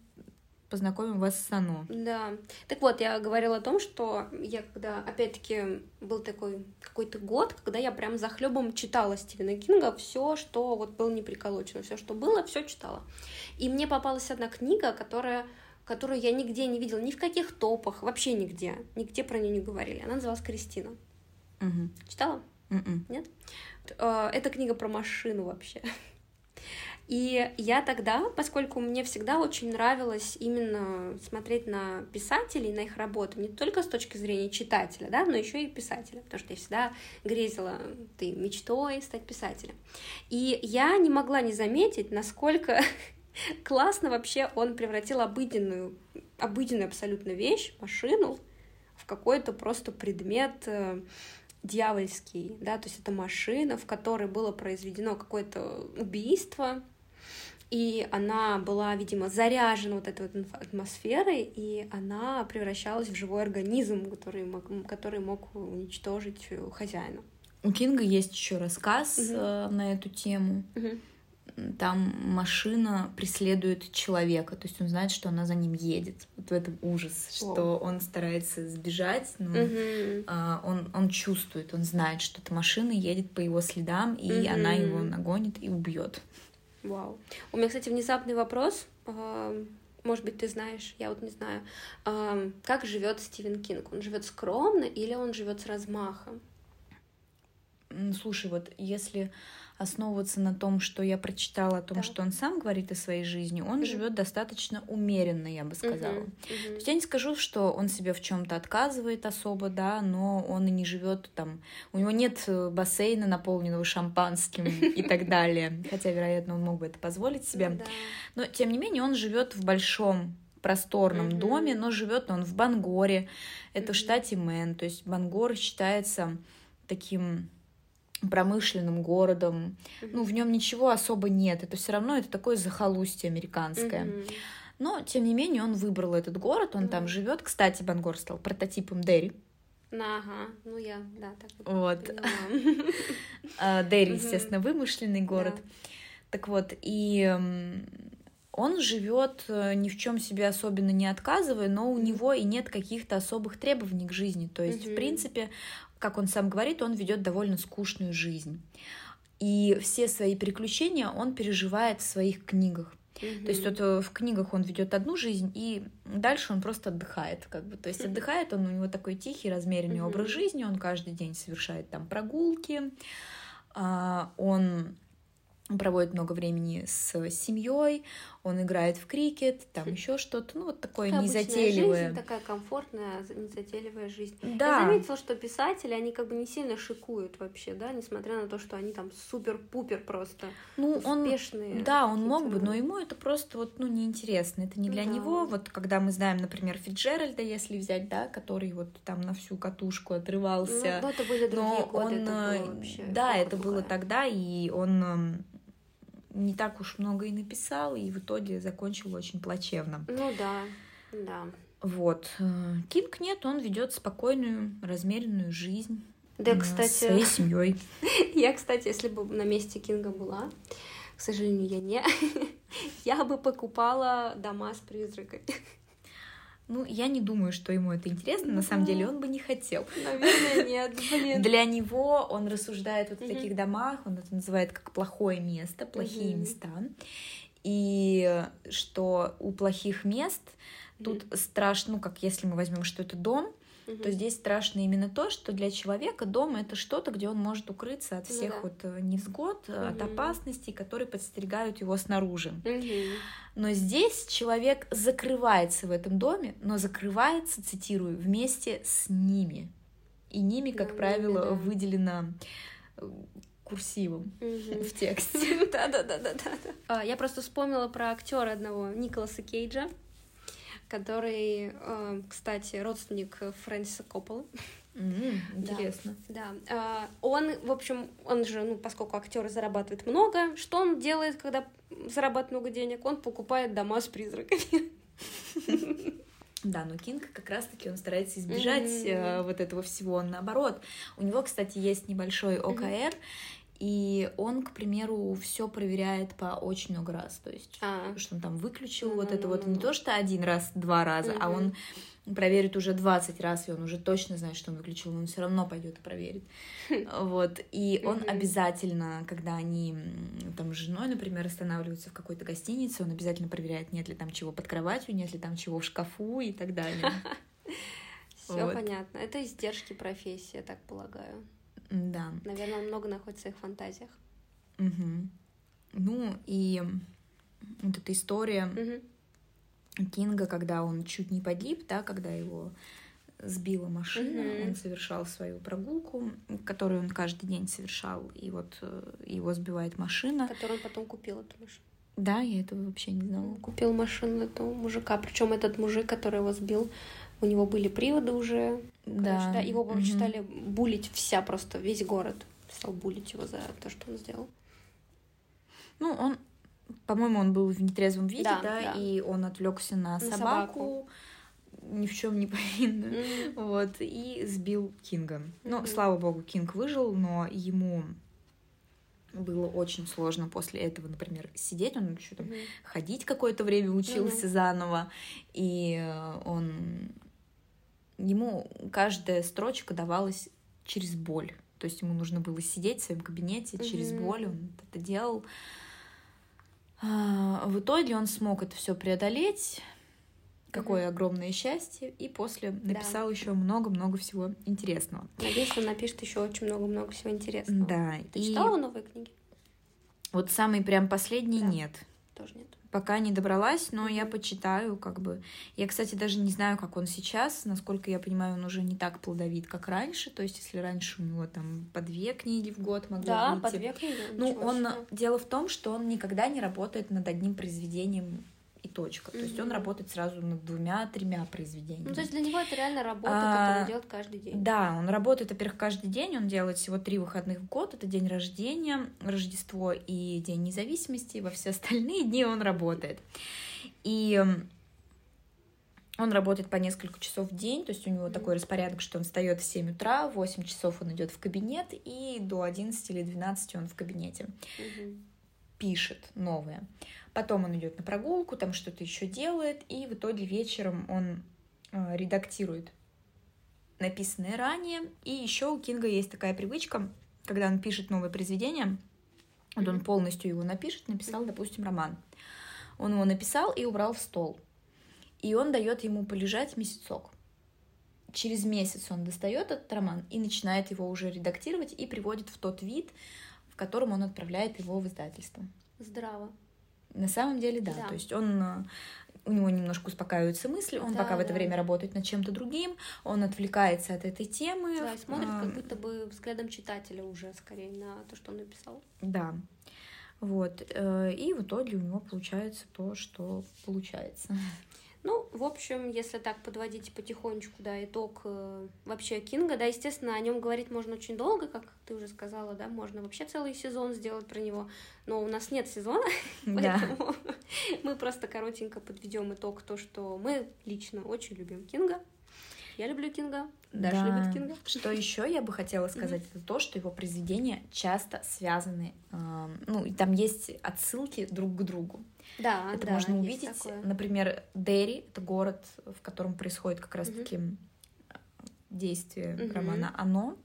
познакомим вас с Оно. Да. Так вот, я говорила о том, что я когда, опять-таки, был такой какой-то год, когда я прям за хлебом читала Стивена Кинга, все, что вот было не приколочено, все, что было, все читала. И мне попалась одна книга, которая которую я нигде не видела, ни в каких топах, вообще нигде, нигде про нее не говорили. Она называлась Кристина. Угу. Читала? Mm-mm. Нет? Э, это книга про машину вообще. И я тогда, поскольку мне всегда очень нравилось именно смотреть на писателей, на их работу, не только с точки зрения читателя, да, но еще и писателя, потому что я всегда грезила ты мечтой стать писателем. И я не могла не заметить, насколько классно вообще он превратил обыденную, обыденную абсолютно вещь, машину, в какой-то просто предмет э, дьявольский, да, то есть это машина, в которой было произведено какое-то убийство, и она была, видимо, заряжена вот этой вот атмосферой, и она превращалась в живой организм, который мог, который мог уничтожить хозяина. У Кинга есть еще рассказ угу. на эту тему. Угу. Там машина преследует человека, то есть он знает, что она за ним едет. Вот в этом ужас, О. что он старается сбежать, но угу. а, он, он чувствует, он знает, что эта машина едет по его следам, и угу. она его нагонит и убьет. Вау. У меня, кстати, внезапный вопрос. Может быть, ты знаешь, я вот не знаю. Как живет Стивен Кинг? Он живет скромно или он живет с размахом? Слушай, вот если основываться на том, что я прочитала о том, да. что он сам говорит о своей жизни, он mm живет достаточно умеренно, я бы сказала. Mm-hmm. Mm-hmm. То есть я не скажу, что он себе в чем-то отказывает особо, да, но он и не живет там, у него нет э, бассейна, наполненного шампанским и так далее. Хотя, вероятно, он мог бы это позволить себе. Но тем не менее, он живет в большом просторном mm-hmm. доме, но живет он в Бангоре, это mm-hmm. в штате Мэн, то есть Бангор считается таким промышленным городом. Mm-hmm. Ну, в нем ничего особо нет. Это все равно это такое захолустье американское. Mm-hmm. Но, тем не менее, он выбрал этот город, он mm-hmm. там живет. Кстати, Бангор стал прототипом Дерри. Ага, ну я, да, так вот. А, Дерри, естественно, вымышленный город. Так вот, и он живет э, ни в чем себе особенно не отказывая, но у него и нет каких-то особых требований к жизни. То есть, в принципе, как он сам говорит, он ведет довольно скучную жизнь. И все свои приключения он переживает в своих книгах. Mm-hmm. То есть вот э, в книгах он ведет одну жизнь, и дальше он просто отдыхает, как бы. То есть отдыхает он, у него такой тихий, размеренный mm-hmm. образ жизни, он каждый день совершает там прогулки, а, он проводит много времени с семьей, он играет в крикет, там еще что-то, ну вот такое такая незатейливое. Жизнь, такая комфортная, незатейливая жизнь. Да. Я заметила, что писатели, они как бы не сильно шикуют вообще, да, несмотря на то, что они там супер-пупер просто ну, успешные. Он, да, он мог бы, но ему это просто вот, ну, неинтересно, это не для да. него. Вот когда мы знаем, например, Фиджеральда, если взять, да, который вот там на всю катушку отрывался. Ну, это были другие но годы, он, это было э, вообще Да, это было тогда, и он эм, не так уж много и написал, и в итоге закончил очень плачевно. Ну да, да. Вот. Э, Кинг нет, он ведет спокойную, размеренную жизнь. Да, кстати. С своей семьей. Я, кстати, если бы на месте Кинга была, к сожалению, я не, я бы покупала дома с призраками. Ну, я не думаю, что ему это интересно. На самом деле он бы не хотел. Наверное, нет, блин. Для него он рассуждает вот в таких домах, он это называет как плохое место, плохие места. И что у плохих мест тут страшно, ну, как если мы возьмем, что это дом, угу. то здесь страшно именно то, что для человека дом это что-то, где он может укрыться от всех ну, да. вот невзгод, угу. от опасностей, которые подстерегают его снаружи. Угу. Но здесь человек закрывается в этом доме, но закрывается, цитирую, вместе с ними. И ними, как да, правило, да, да. выделено э, курсивом угу. в тексте. Да, да, да, да, да. Я просто вспомнила про актера одного Николаса Кейджа, который, э, кстати, родственник Фрэнсиса Коппола. Mm, интересно. Да, да. Он, в общем, он же, ну, поскольку актер зарабатывает много, что он делает, когда зарабатывает много денег? Он покупает дома с призраками. Да, но Кинг как раз-таки он старается избежать mm-hmm. вот этого всего. Наоборот, у него, кстати, есть небольшой ОКР, mm-hmm. И он, к примеру, все проверяет по очень много раз. То есть, а. что он там выключил mm-hmm. вот это вот не то, что один раз, два раза, mm-hmm. а он проверит уже 20 раз, и он уже точно знает, что он выключил, но он все равно пойдет и проверит. Вот. И он mm-hmm. обязательно, когда они там с женой, например, останавливаются в какой-то гостинице, он обязательно проверяет, нет ли там чего под кроватью, нет ли там чего в шкафу и так далее. Все понятно. Это издержки профессии, я так полагаю. Да. Наверное, он много находится в своих фантазиях. Угу. Ну и вот эта история угу. Кинга, когда он чуть не погиб, да, когда его сбила машина, угу. он совершал свою прогулку, которую он каждый день совершал, и вот э, его сбивает машина. Которую он потом купил эту машину. Да, я этого вообще не знала. Купил машину этого мужика, причем этот мужик, который его сбил, у него были приводы уже. Да. Короче, да его, короче, угу. стали булить вся просто, весь город стал булить его за то, что он сделал. Ну, он, по-моему, он был в нетрезвом виде, да, да, да. и он отвлекся на, на собаку, собаку, ни в чем не повинную, mm вот, и сбил Кинга. Mm-hmm. Ну, слава богу, Кинг выжил, но ему было очень сложно после этого, например, сидеть, он еще там mm-hmm. ходить какое-то время учился mm-hmm. заново, и он ему каждая строчка давалась через боль. То есть ему нужно было сидеть в своем кабинете mm-hmm. через боль, он это делал. А, в итоге он смог это все преодолеть. Какое mm-hmm. огромное счастье! И после написал да. еще много-много всего интересного. Надеюсь, он напишет еще очень много-много всего интересного. Да. Ты и... читала новые книги? Вот самый прям последний да. нет. Тоже нет пока не добралась, но я почитаю, как бы. Я, кстати, даже не знаю, как он сейчас. Насколько я понимаю, он уже не так плодовит, как раньше. То есть, если раньше у него там по две книги в год могло да, выйти. Да, по две книги. Ну, он... Себе. Дело в том, что он никогда не работает над одним произведением и точка. То есть он работает сразу над двумя-тремя произведениями. Ну, то есть для него это реально работа, а, которую он делает каждый день. Да, он работает, во-первых, каждый день, он делает всего три выходных в год, это день рождения, Рождество и День независимости, во все остальные дни он работает. И он работает по несколько часов в день, то есть у него mm-hmm. такой распорядок, что он встает в 7 утра, в 8 часов он идет в кабинет, и до 11 или 12 он в кабинете mm-hmm. пишет новое. Потом он идет на прогулку, там что-то еще делает, и в итоге вечером он э, редактирует написанное ранее. И еще у Кинга есть такая привычка, когда он пишет новое произведение, вот он полностью его напишет, написал, допустим, роман. Он его написал и убрал в стол. И он дает ему полежать месяцок. Через месяц он достает этот роман и начинает его уже редактировать и приводит в тот вид, в котором он отправляет его в издательство. Здраво. На самом деле, да. да. То есть он э, у него немножко успокаиваются мысли, он да, пока в это да. время работает над чем-то другим, он отвлекается от этой темы. Да, и смотрит а... как будто бы взглядом читателя уже скорее на то, что он написал. Да. Вот. Э, и в итоге у него получается то, что получается. Ну, в общем, если так подводить потихонечку, да, итог э, вообще Кинга, да, естественно, о нем говорить можно очень долго, как ты уже сказала, да, можно вообще целый сезон сделать про него, но у нас нет сезона, да. поэтому мы просто коротенько подведем итог то, что мы лично очень любим Кинга, я люблю Кинга, Даша да. любит Кинга. Что еще я бы хотела сказать, это то, что его произведения часто связаны, э, ну, и там есть отсылки друг к другу. Да, это да, можно увидеть. Такое. Например, Дерри — это город, в котором происходит как раз-таки угу. действия Мгм. романа «Оно».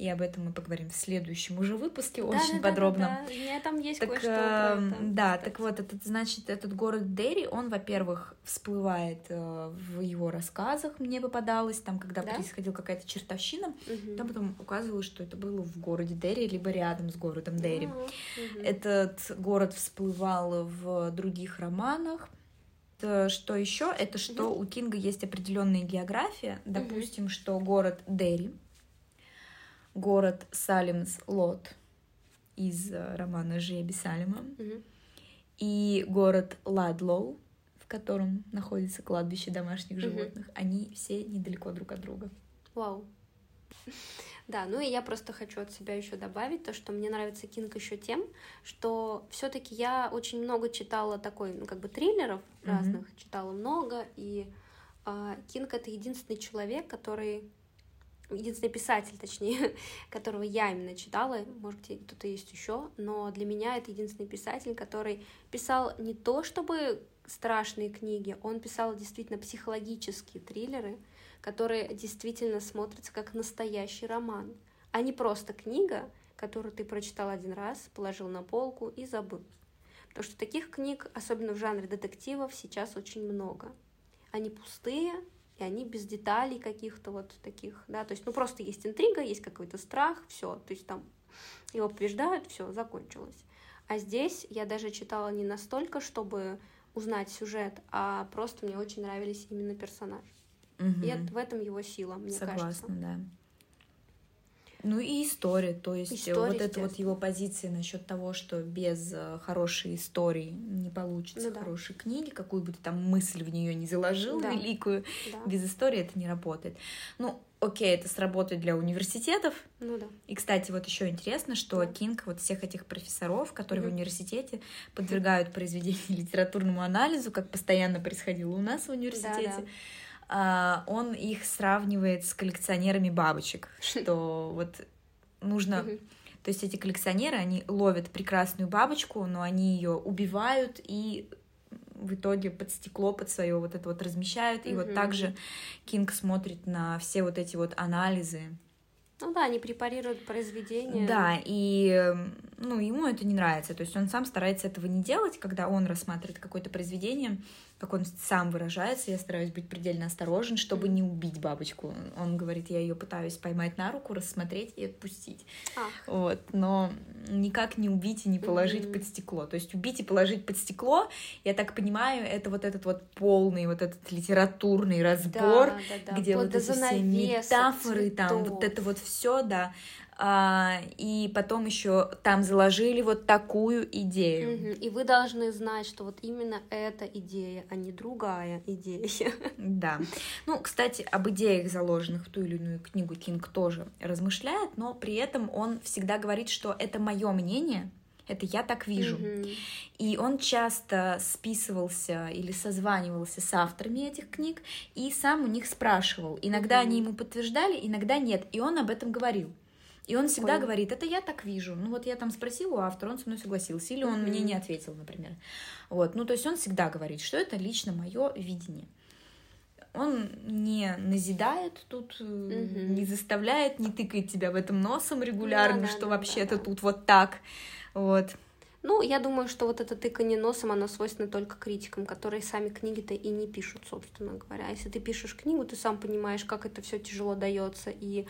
И об этом мы поговорим в следующем уже выпуске Да, очень да, да, подробно. да, да. У меня там есть Так, кое-что это, да, кстати. так вот, этот, значит, этот город Дерри, он, во-первых, всплывает э, в его рассказах, мне попадалось, там, когда Да? происходила какая-то чертовщина, Мгм. там потом указывалось, что это было в городе Дерри, либо рядом с городом Дерри. А, мгм. Этот город всплывал в других романах. Э, Что еще? Это что у Кинга есть определенная география. Допустим, что город Дерри, город Салимс Лот из э, романа Жеби Салима Мгм. и город Ладлоу, в котором находится кладбище домашних Мгм. животных, они все недалеко друг от друга. Вау. Да, ну и я просто хочу от себя еще добавить то, что мне нравится Кинг еще тем, что все-таки я очень много читала такой, ну как бы триллеров Мгм. разных, читала много, и а, Кинг это единственный человек, который единственный писатель, точнее, которого я именно читала, может быть, кто-то есть еще, но для меня это единственный писатель, который писал не то чтобы страшные книги, он писал действительно психологические триллеры, которые действительно смотрятся как настоящий роман, а не просто книга, которую ты прочитал один раз, положил на полку и забыл. Потому что таких книг, особенно в жанре детективов, сейчас очень много. Они пустые, и они без деталей каких-то вот таких, да, то есть, ну, просто есть интрига, есть какой-то страх, все, то есть там его побеждают, все, закончилось. А здесь я даже читала не настолько, чтобы узнать сюжет, а просто мне очень нравились именно персонажи. Мгм. И это- в этом его сила, мне Согласна, кажется. да. Ну и история, то есть э, История, вот это вот его позиция насчет того, что без э, хорошей истории не получится Ну да. хорошей книги, какую бы ты там мысль в нее не заложил Да. великую, Да. без истории это не работает. Ну, окей, это сработает для университетов. Ну да. И, кстати, вот еще интересно, что Да. Кинг вот всех этих профессоров, которые в Мгм. университете подвергают произведения литературному анализу, как постоянно происходило у нас в университете, Да, да. А, он их сравнивает с коллекционерами бабочек, что вот нужно... То есть эти коллекционеры, они ловят прекрасную бабочку, но они ее убивают и в итоге под стекло, под свое вот это вот размещают. И вот Мгм. также Кинг смотрит на все вот эти вот анализы. Ну да, они препарируют произведение. Да, и ну, ему это не нравится. То есть он сам старается этого не делать, когда он рассматривает какое-то произведение, как он сам выражается, я стараюсь быть предельно осторожен, чтобы не убить бабочку. Он говорит, я ее пытаюсь поймать на руку, рассмотреть и отпустить. Ах, Вот, но никак не убить и не положить Мгм. под стекло. То есть убить и положить под стекло, я так понимаю, это вот этот вот полный вот этот литературный разбор, да, да, да. где вот до эти все метафоры, там вот цветов. это вот все, да. А, и потом еще там заложили вот такую идею. Мгм. И вы должны знать, что вот именно эта идея, а не другая идея. Да. Ну, кстати, об идеях, заложенных в ту или иную книгу, Кинг тоже размышляет, но при этом он всегда говорит, что это мое мнение, это я так вижу. Мгм. И он часто списывался или созванивался с авторами этих книг и сам у них спрашивал. Иногда Мгм. они ему подтверждали, иногда нет. И он об этом говорил. И он всегда Прикольно. говорит, это я так вижу. Ну вот я там спросила у автора, он со мной согласился. Или он Мгм. мне не ответил, например. Вот. Ну то есть он всегда говорит, что это лично мое видение. Он не назидает тут, Мгм. не заставляет, не тыкает тебя в этом носом регулярно, да, что да, вообще-то да. тут вот так. Вот. Ну, я думаю, что вот это тыканье носом, оно свойственно только критикам, которые сами книги-то и не пишут, собственно говоря. Если ты пишешь книгу, ты сам понимаешь, как это все тяжело дается и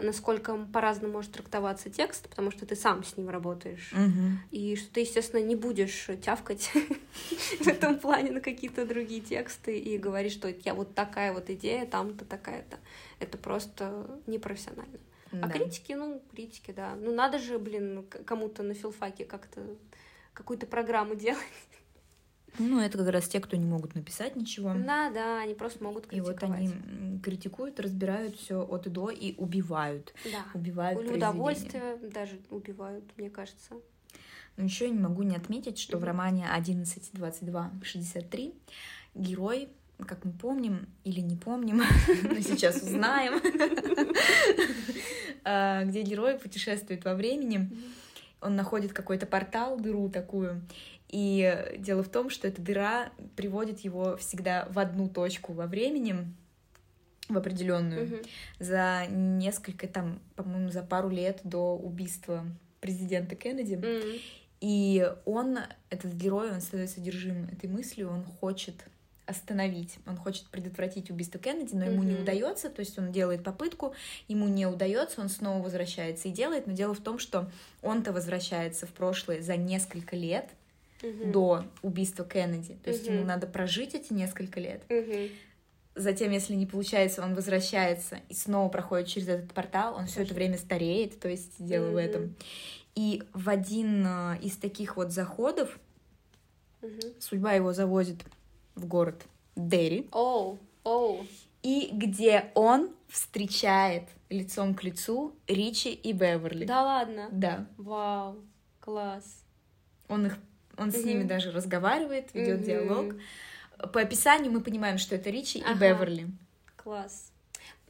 насколько по-разному может трактоваться текст, потому что ты сам с ним работаешь. Мгм. И что ты, естественно, не будешь тявкать в этом плане на какие-то другие тексты и говорить, что я вот такая вот идея, там-то такая-то. Это просто непрофессионально. А Да. критики, ну, критики, да. Ну, надо же, блин, кому-то на филфаке как-то какую-то программу делать. Ну, это как раз те, кто не могут написать ничего. Да, да, они просто могут И вот критиковать. они критикуют, разбирают все от и до и убивают. Да. Убивают удовольствие даже убивают, мне кажется. Но еще я не могу не отметить, что в Мгм. романе 11.22.63 герой, как мы помним или не помним, но сейчас узнаем, а, где герой путешествует во времени, он находит какой-то портал, дыру такую, и дело в том, что эта дыра приводит его всегда в одну точку во времени, в определенную угу. за несколько там, по-моему, за пару лет до убийства президента Кеннеди. И он, этот герой, он становится одержим этой мыслью, он хочет остановить, он хочет предотвратить убийство Кеннеди, но ему mm-hmm. не удается, то есть он делает попытку, ему не удается, он снова возвращается и делает, но дело в том, что он-то возвращается в прошлое за несколько лет mm-hmm. до убийства Кеннеди, то есть mm-hmm. ему надо прожить эти несколько лет. Mm-hmm. Затем, если не получается, он возвращается и снова проходит через этот портал, он все это время стареет, то есть дело mm-hmm. в этом. И в один э, из таких вот заходов mm-hmm. судьба его заводит в город Дерри. Оу, oh, oh. И где он встречает лицом к лицу Ричи и Беверли. Да ладно? Да. Вау, класс. Он их, он mm-hmm. с ними даже разговаривает, ведет mm-hmm. диалог. По описанию мы понимаем, что это Ричи ага. и Беверли. Класс.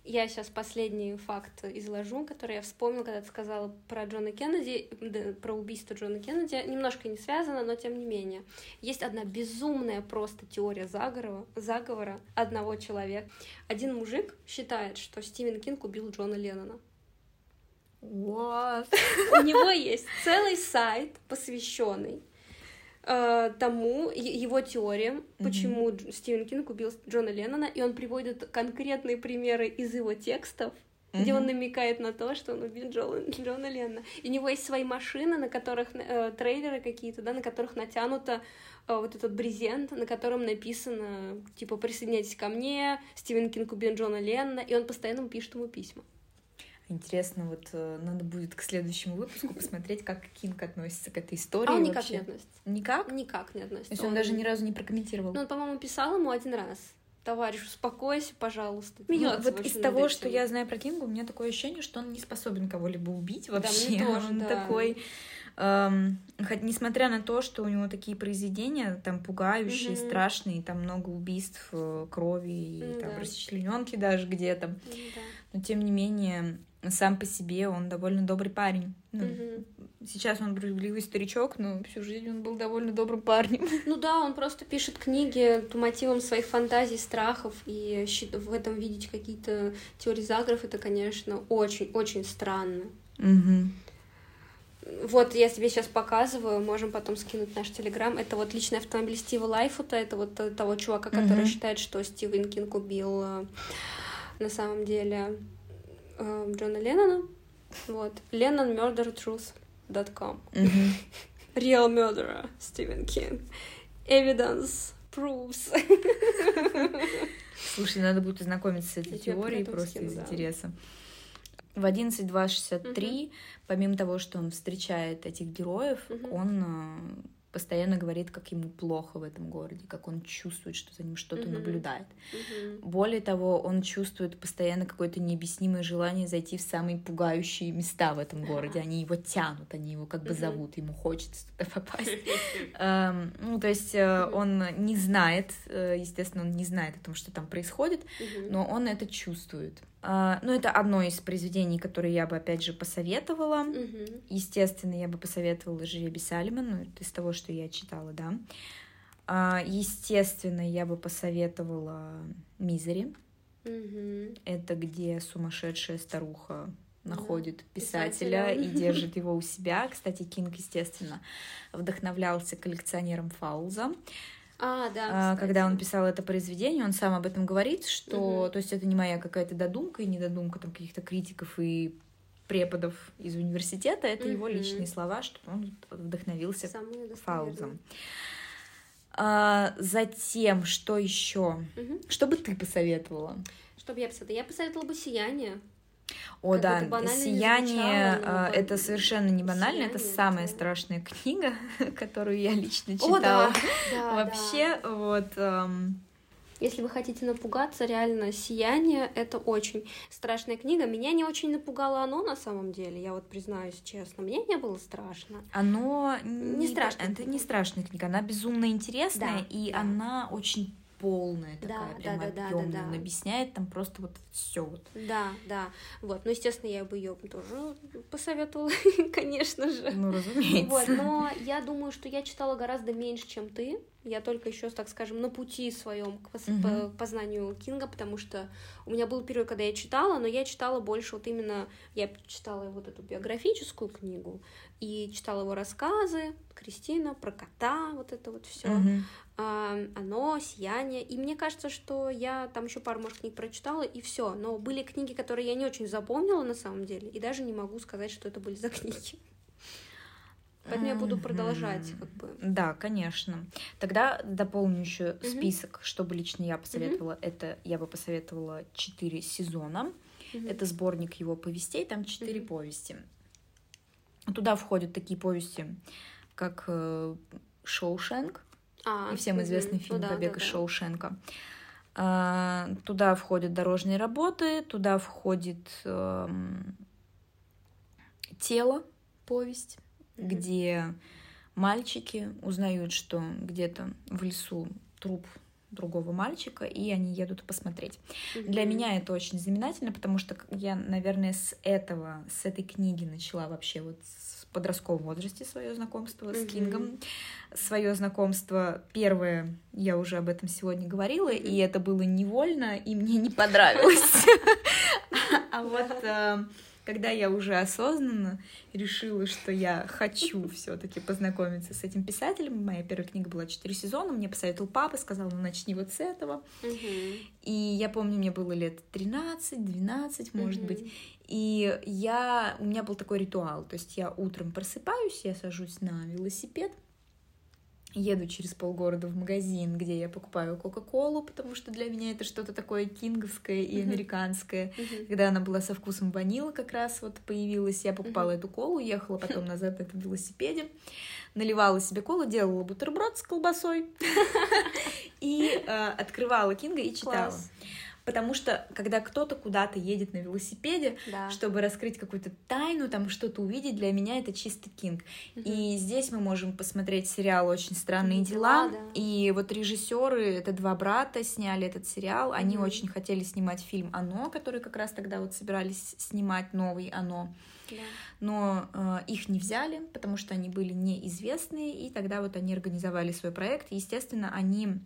Я сейчас последний факт изложу, который я вспомнила, когда ты сказала про Джона Кеннеди, про убийство Джона Кеннеди. Немножко не связано, но тем не менее. Есть одна безумная просто теория заговора, заговора одного человека. Один мужик считает, что Стивен Кинг убил Джона Леннона. What? У него есть целый сайт, посвященный тому, его теориям, mm-hmm. почему Стивен Кинг убил Джона Леннона, и он приводит конкретные примеры из его текстов, mm-hmm. где он намекает на то, что он убил Джона, Джона Леннона. И у него есть свои машины, на которых э, трейлеры какие-то, да, на которых натянуто э, вот этот брезент, на котором написано, типа, присоединяйтесь ко мне, Стивен Кинг убил Джона Леннона, и он постоянно пишет ему письма. Интересно, вот э, надо будет к следующему выпуску посмотреть, как Кинг относится к этой истории. А он никак вообще. не относится. Никак? Никак не относится. То есть он, он даже ни разу не прокомментировал? Ну, он, по-моему, писал ему один раз. Товарищ, успокойся, пожалуйста. Ну, вот из того, что я знаю про Кинга, у меня такое ощущение, что он не способен кого-либо убить вообще. Да, мне тоже, он да. такой... Эм, хоть, несмотря на то, что у него такие произведения там пугающие, угу. страшные, там много убийств, э, крови и ну, там да. расчлененки даже где-то, да. но тем не менее сам по себе он довольно добрый парень. Ну, угу. Сейчас он брюзгливый старичок, но всю жизнь он был довольно добрым парнем. Ну да, он просто пишет книги по мотивам своих фантазий, страхов, и в этом видеть какие-то теории заговоров, это, конечно, очень-очень странно. Угу. Вот я тебе сейчас показываю, можем потом скинуть наш телеграм. Это вот личный автомобиль Стива Лайфута, это вот того чувака, который угу. считает, что Стивен Кинг убил э, на самом деле э, Джона Леннона. Вот. LennonMurderTruth.com Real Murderer, Стивен Кинг. Evidence proves. Слушай, надо будет ознакомиться с этой теорией просто из интереса. В 11.263, помимо того, что он встречает этих героев, он э, постоянно говорит, как ему плохо в этом городе, как он чувствует, что за ним что-то mm-hmm. наблюдает. Mm-hmm. Более того, он чувствует постоянно какое-то необъяснимое желание зайти в самые пугающие места в этом городе. Они его тянут, они его как бы mm-hmm. зовут, ему хочется туда попасть. Эм, ну, то есть э, он не знает, э, естественно, он не знает о том, что там происходит, но он это чувствует. Uh, ну, это одно из произведений, которые я бы, опять же, посоветовала. Mm-hmm. Естественно, я бы посоветовала Жреби Салиман, ну, это из того, что я читала, да. Uh, естественно, я бы посоветовала Мизери. Mm-hmm. Это где сумасшедшая старуха находит mm-hmm. писателя, писателя и держит его у себя. Кстати, Кинг, естественно, вдохновлялся коллекционером Фауза. А, да. А, когда он писал это произведение, он сам об этом говорит, что, угу. то есть это не моя какая-то додумка и не додумка там каких-то критиков и преподов из университета, это угу. его личные слова, что он вдохновился Фаузом. А, затем, что еще? Угу. Что бы ты посоветовала? Что бы я посоветовала? Я посоветовала бы «Сияние». О, как да, «Сияние» звучало, — это совершенно не банально, это самая это... страшная книга, которую я лично читала. О, да, да, Вообще, да. вот... Если вы хотите напугаться, реально «Сияние» — это очень страшная книга. Меня не очень напугало оно на самом деле, я вот признаюсь честно. Мне не было страшно. Оно не, не страшно. Это не страшная книга, она безумно интересная, да, и да. она очень полная такая, да, прям да, да, объемная. да, да. Он объясняет там просто вот все вот. Да, да. Вот. Ну, естественно, я бы ее тоже посоветовала, конечно же. Ну, разумеется. Вот. Но я думаю, что я читала гораздо меньше, чем ты. Я только еще, так скажем, на пути своем к mm-hmm. познанию Кинга, потому что у меня был период, когда я читала, но я читала больше вот именно, я читала вот эту биографическую книгу и читала его рассказы, Кристина, про кота, вот это вот все, mm-hmm. а, оно, сияние. И мне кажется, что я там еще пару, может, книг прочитала, и все. Но были книги, которые я не очень запомнила на самом деле, и даже не могу сказать, что это были за книги. Поэтому я буду продолжать, как бы. Да, конечно. Тогда дополню еще mm-hmm. список, чтобы лично я посоветовала. Mm-hmm. Это я бы посоветовала четыре сезона. Mm-hmm. Это сборник его повестей, там четыре mm-hmm. повести. Туда входят такие повести, как э, Шоушенк а, и всем известный угу. фильм ну, да, Побег да, из да. Шоушенка. А, туда входят дорожные работы, туда входит э, тело, повесть где мальчики узнают, что где-то в лесу труп другого мальчика, и они едут посмотреть. Mm-hmm. Для меня это очень знаменательно, потому что я, наверное, с этого, с этой книги начала вообще вот в подростковом возрасте свое знакомство mm-hmm. с Кингом. Свое знакомство первое, я уже об этом сегодня говорила, mm-hmm. и это было невольно, и мне не понравилось. А вот э, когда я уже осознанно решила, что я хочу все-таки познакомиться с этим писателем, моя первая книга была четыре сезона, мне посоветовал папа, сказал, ну начни вот с этого. Угу. И я помню, мне было лет 13-12, может угу. быть. И я, у меня был такой ритуал, то есть я утром просыпаюсь, я сажусь на велосипед, еду через полгорода в магазин, где я покупаю Кока-Колу, потому что для меня это что-то такое кинговское и американское. Uh-huh. Когда она была со вкусом ванилы как раз вот появилась, я покупала uh-huh. эту колу, ехала потом назад на этом велосипеде, наливала себе колу, делала бутерброд с колбасой и э, открывала Кинга и читала. Потому что, когда кто-то куда-то едет на велосипеде, да. чтобы раскрыть какую-то тайну, там что-то увидеть, для меня это чисто кинг. Угу. И здесь мы можем посмотреть сериал Очень странные дела. дела да. И вот режиссеры, это два брата, сняли этот сериал. Угу. Они очень хотели снимать фильм Оно, который как раз тогда вот собирались снимать новый Оно. Да. Но э, их не взяли, потому что они были неизвестные, и тогда вот они организовали свой проект. Естественно, они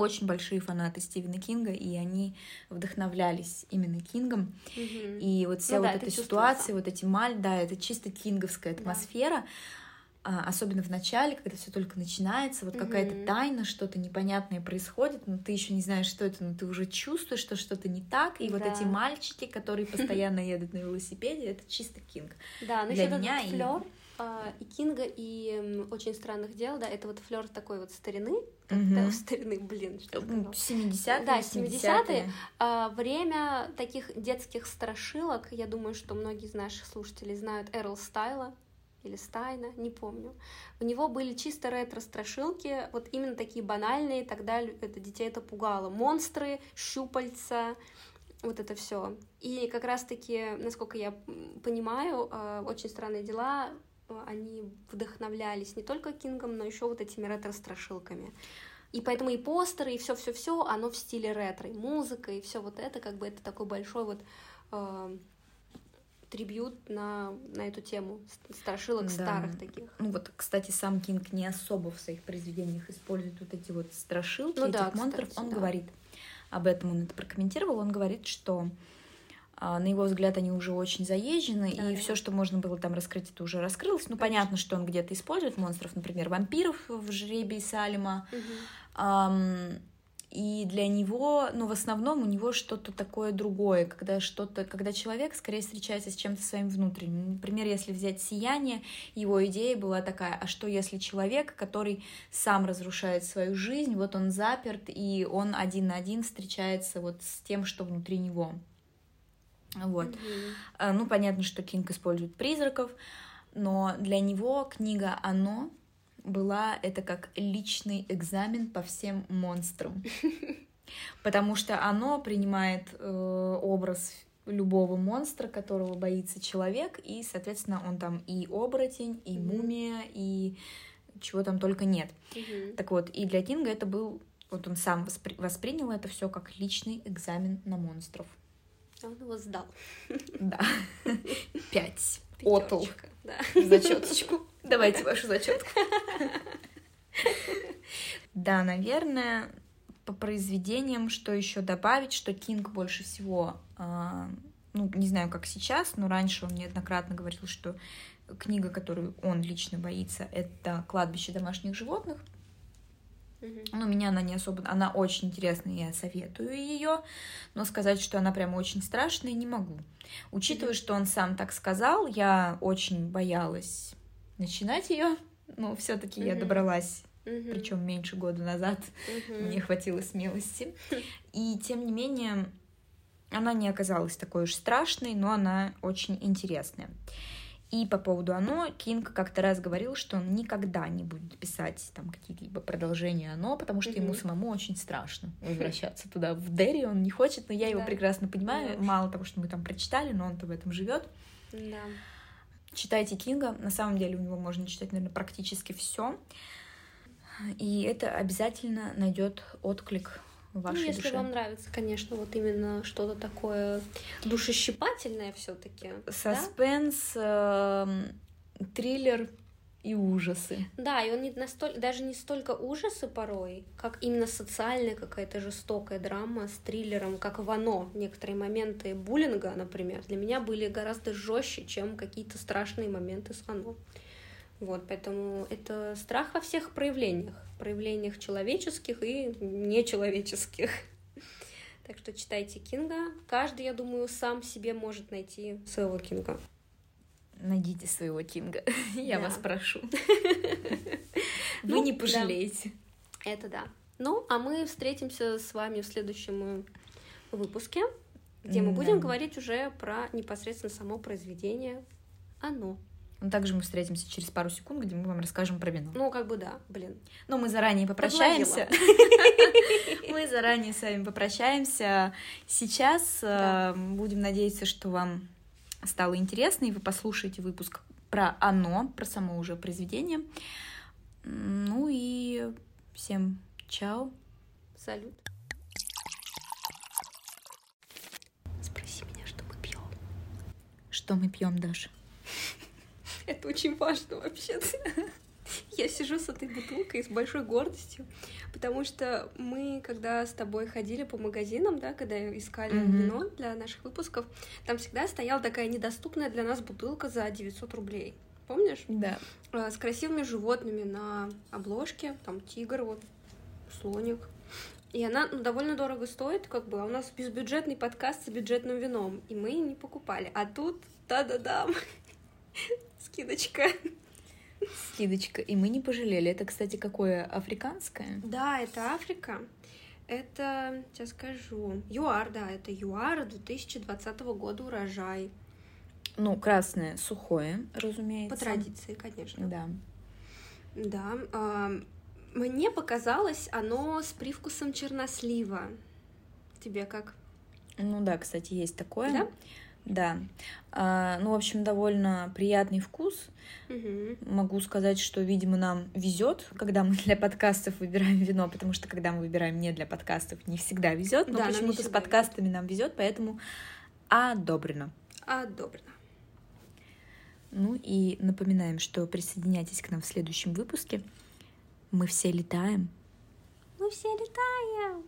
очень большие фанаты Стивена Кинга, и они вдохновлялись именно Кингом. Угу. И вот вся ну, вот да, эта ситуация, вот эти маль, да, это чисто кинговская атмосфера. Да. особенно в начале, когда все только начинается, вот угу. какая-то тайна, что-то непонятное происходит, но ты еще не знаешь, что это, но ты уже чувствуешь, что что-то не так. И да. вот эти мальчики, которые постоянно едут на велосипеде, это чисто Кинг. Да, ну еще этот флёр, а, и Кинга, и «Очень странных дел», да, это вот флер такой вот старины, mm-hmm. старины, блин, что 70-е, Да, 70-е. А, время таких детских страшилок, я думаю, что многие из наших слушателей знают Эрл Стайла, или Стайна, не помню. У него были чисто ретро-страшилки, вот именно такие банальные, тогда это детей это пугало. Монстры, щупальца, вот это все. И как раз-таки, насколько я понимаю, а, очень странные дела они вдохновлялись не только Кингом, но еще вот этими ретро-страшилками. И поэтому и постеры, и все, все, все, оно в стиле ретро, и музыка, и все вот это, как бы это такой большой вот э, трибют на, на эту тему страшилок да. старых таких. Ну вот, кстати, сам Кинг не особо в своих произведениях использует вот эти вот страшилки ну, этих да, монстров. Кстати, он да. говорит об этом, он это прокомментировал, он говорит, что на его взгляд, они уже очень заезжены, да, и да. все, что можно было там раскрыть, это уже раскрылось. Ну, понятно, что он где-то использует монстров, например, вампиров в жребии Салима. Угу. Um, и для него, ну, в основном у него что-то такое другое, когда что-то, когда человек скорее встречается с чем-то своим внутренним. Например, если взять «Сияние», его идея была такая, а что если человек, который сам разрушает свою жизнь, вот он заперт, и он один на один встречается вот с тем, что внутри него. Вот. Mm-hmm. Ну, понятно, что Кинг использует призраков, но для него книга «Оно» была это как личный экзамен по всем монстрам. Потому что оно принимает э, образ любого монстра, которого боится человек, и, соответственно, он там и оборотень, и мумия, и чего там только нет. Mm-hmm. Так вот, и для Кинга это был, вот он сам воспри- воспринял это все как личный экзамен на монстров. Он его сдал. Да. Пять. Отл. Да. Зачеточку. Давайте вашу зачетку. Да, наверное, по произведениям, что еще добавить, что Кинг больше всего, э, ну, не знаю, как сейчас, но раньше он неоднократно говорил, что книга, которую он лично боится, это «Кладбище домашних животных», ну, меня она не особо... Она очень интересная, я советую ее, но сказать, что она прям очень страшная, не могу. Учитывая, mm-hmm. что он сам так сказал, я очень боялась начинать ее, но все-таки mm-hmm. я добралась, mm-hmm. причем меньше года назад, mm-hmm. мне хватило смелости. И тем не менее, она не оказалась такой уж страшной, но она очень интересная. И по поводу «Оно» Кинг как-то раз говорил, что он никогда не будет писать там какие-либо продолжения «Оно», потому что mm-hmm. ему самому очень страшно возвращаться туда. В Дерри он не хочет, но я его да. прекрасно понимаю. Да. Мало того, что мы там прочитали, но он-то в этом живет. Да. Читайте Кинга. На самом деле у него можно читать, наверное, практически все. И это обязательно найдет отклик вашей ну, если душе. вам нравится, конечно, вот именно что-то такое душещипательное все-таки. Саспенс, да? э, триллер и ужасы. Да, и он не настолько, даже не столько ужасы порой, как именно социальная какая-то жестокая драма с триллером, как в «Оно». Некоторые моменты буллинга, например, для меня были гораздо жестче, чем какие-то страшные моменты с «Оно». Вот, поэтому это страх во всех проявлениях. Проявлениях человеческих и нечеловеческих. Так что читайте Кинга. Каждый, я думаю, сам себе может найти своего Кинга. Найдите своего Кинга. Я вас прошу. Вы ну, не пожалеете. Это да. Ну, а мы встретимся с вами в следующем выпуске, где мы будем говорить уже про непосредственно само произведение «Оно». Но также мы встретимся через пару секунд, где мы вам расскажем про вино. Ну, как бы да, блин. Но мы заранее попрощаемся. Мы заранее с вами попрощаемся. Сейчас э, будем надеяться, что вам стало интересно, и вы послушаете выпуск про оно, про само уже произведение. Ну и всем чао. Салют. Спроси меня, что мы пьем. Что мы пьем, Даша? Это очень важно вообще-то. Я сижу с этой бутылкой с большой гордостью, потому что мы, когда с тобой ходили по магазинам, да, когда искали mm-hmm. вино для наших выпусков, там всегда стояла такая недоступная для нас бутылка за 900 рублей. Помнишь? Да. С красивыми животными на обложке, там тигр, вот, слоник. И она ну, довольно дорого стоит, как бы, а у нас безбюджетный подкаст с бюджетным вином, и мы не покупали. А тут, та-да-дам, Скидочка. Скидочка. И мы не пожалели. Это, кстати, какое? Африканское? Да, это Африка. Это, сейчас скажу, ЮАР, да, это ЮАР 2020 года урожай. Ну, красное, сухое, разумеется. По традиции, конечно. Да. Да. Э, мне показалось оно с привкусом чернослива. Тебе как? Ну да, кстати, есть такое. Да? Да. А, ну, в общем, довольно приятный вкус. Угу. Могу сказать, что, видимо, нам везет, когда мы для подкастов выбираем вино, потому что когда мы выбираем не для подкастов, не всегда везет. Но да, почему-то с подкастами везет. нам везет, поэтому одобрено. Одобрено. Ну и напоминаем, что присоединяйтесь к нам в следующем выпуске. Мы все летаем. Мы все летаем.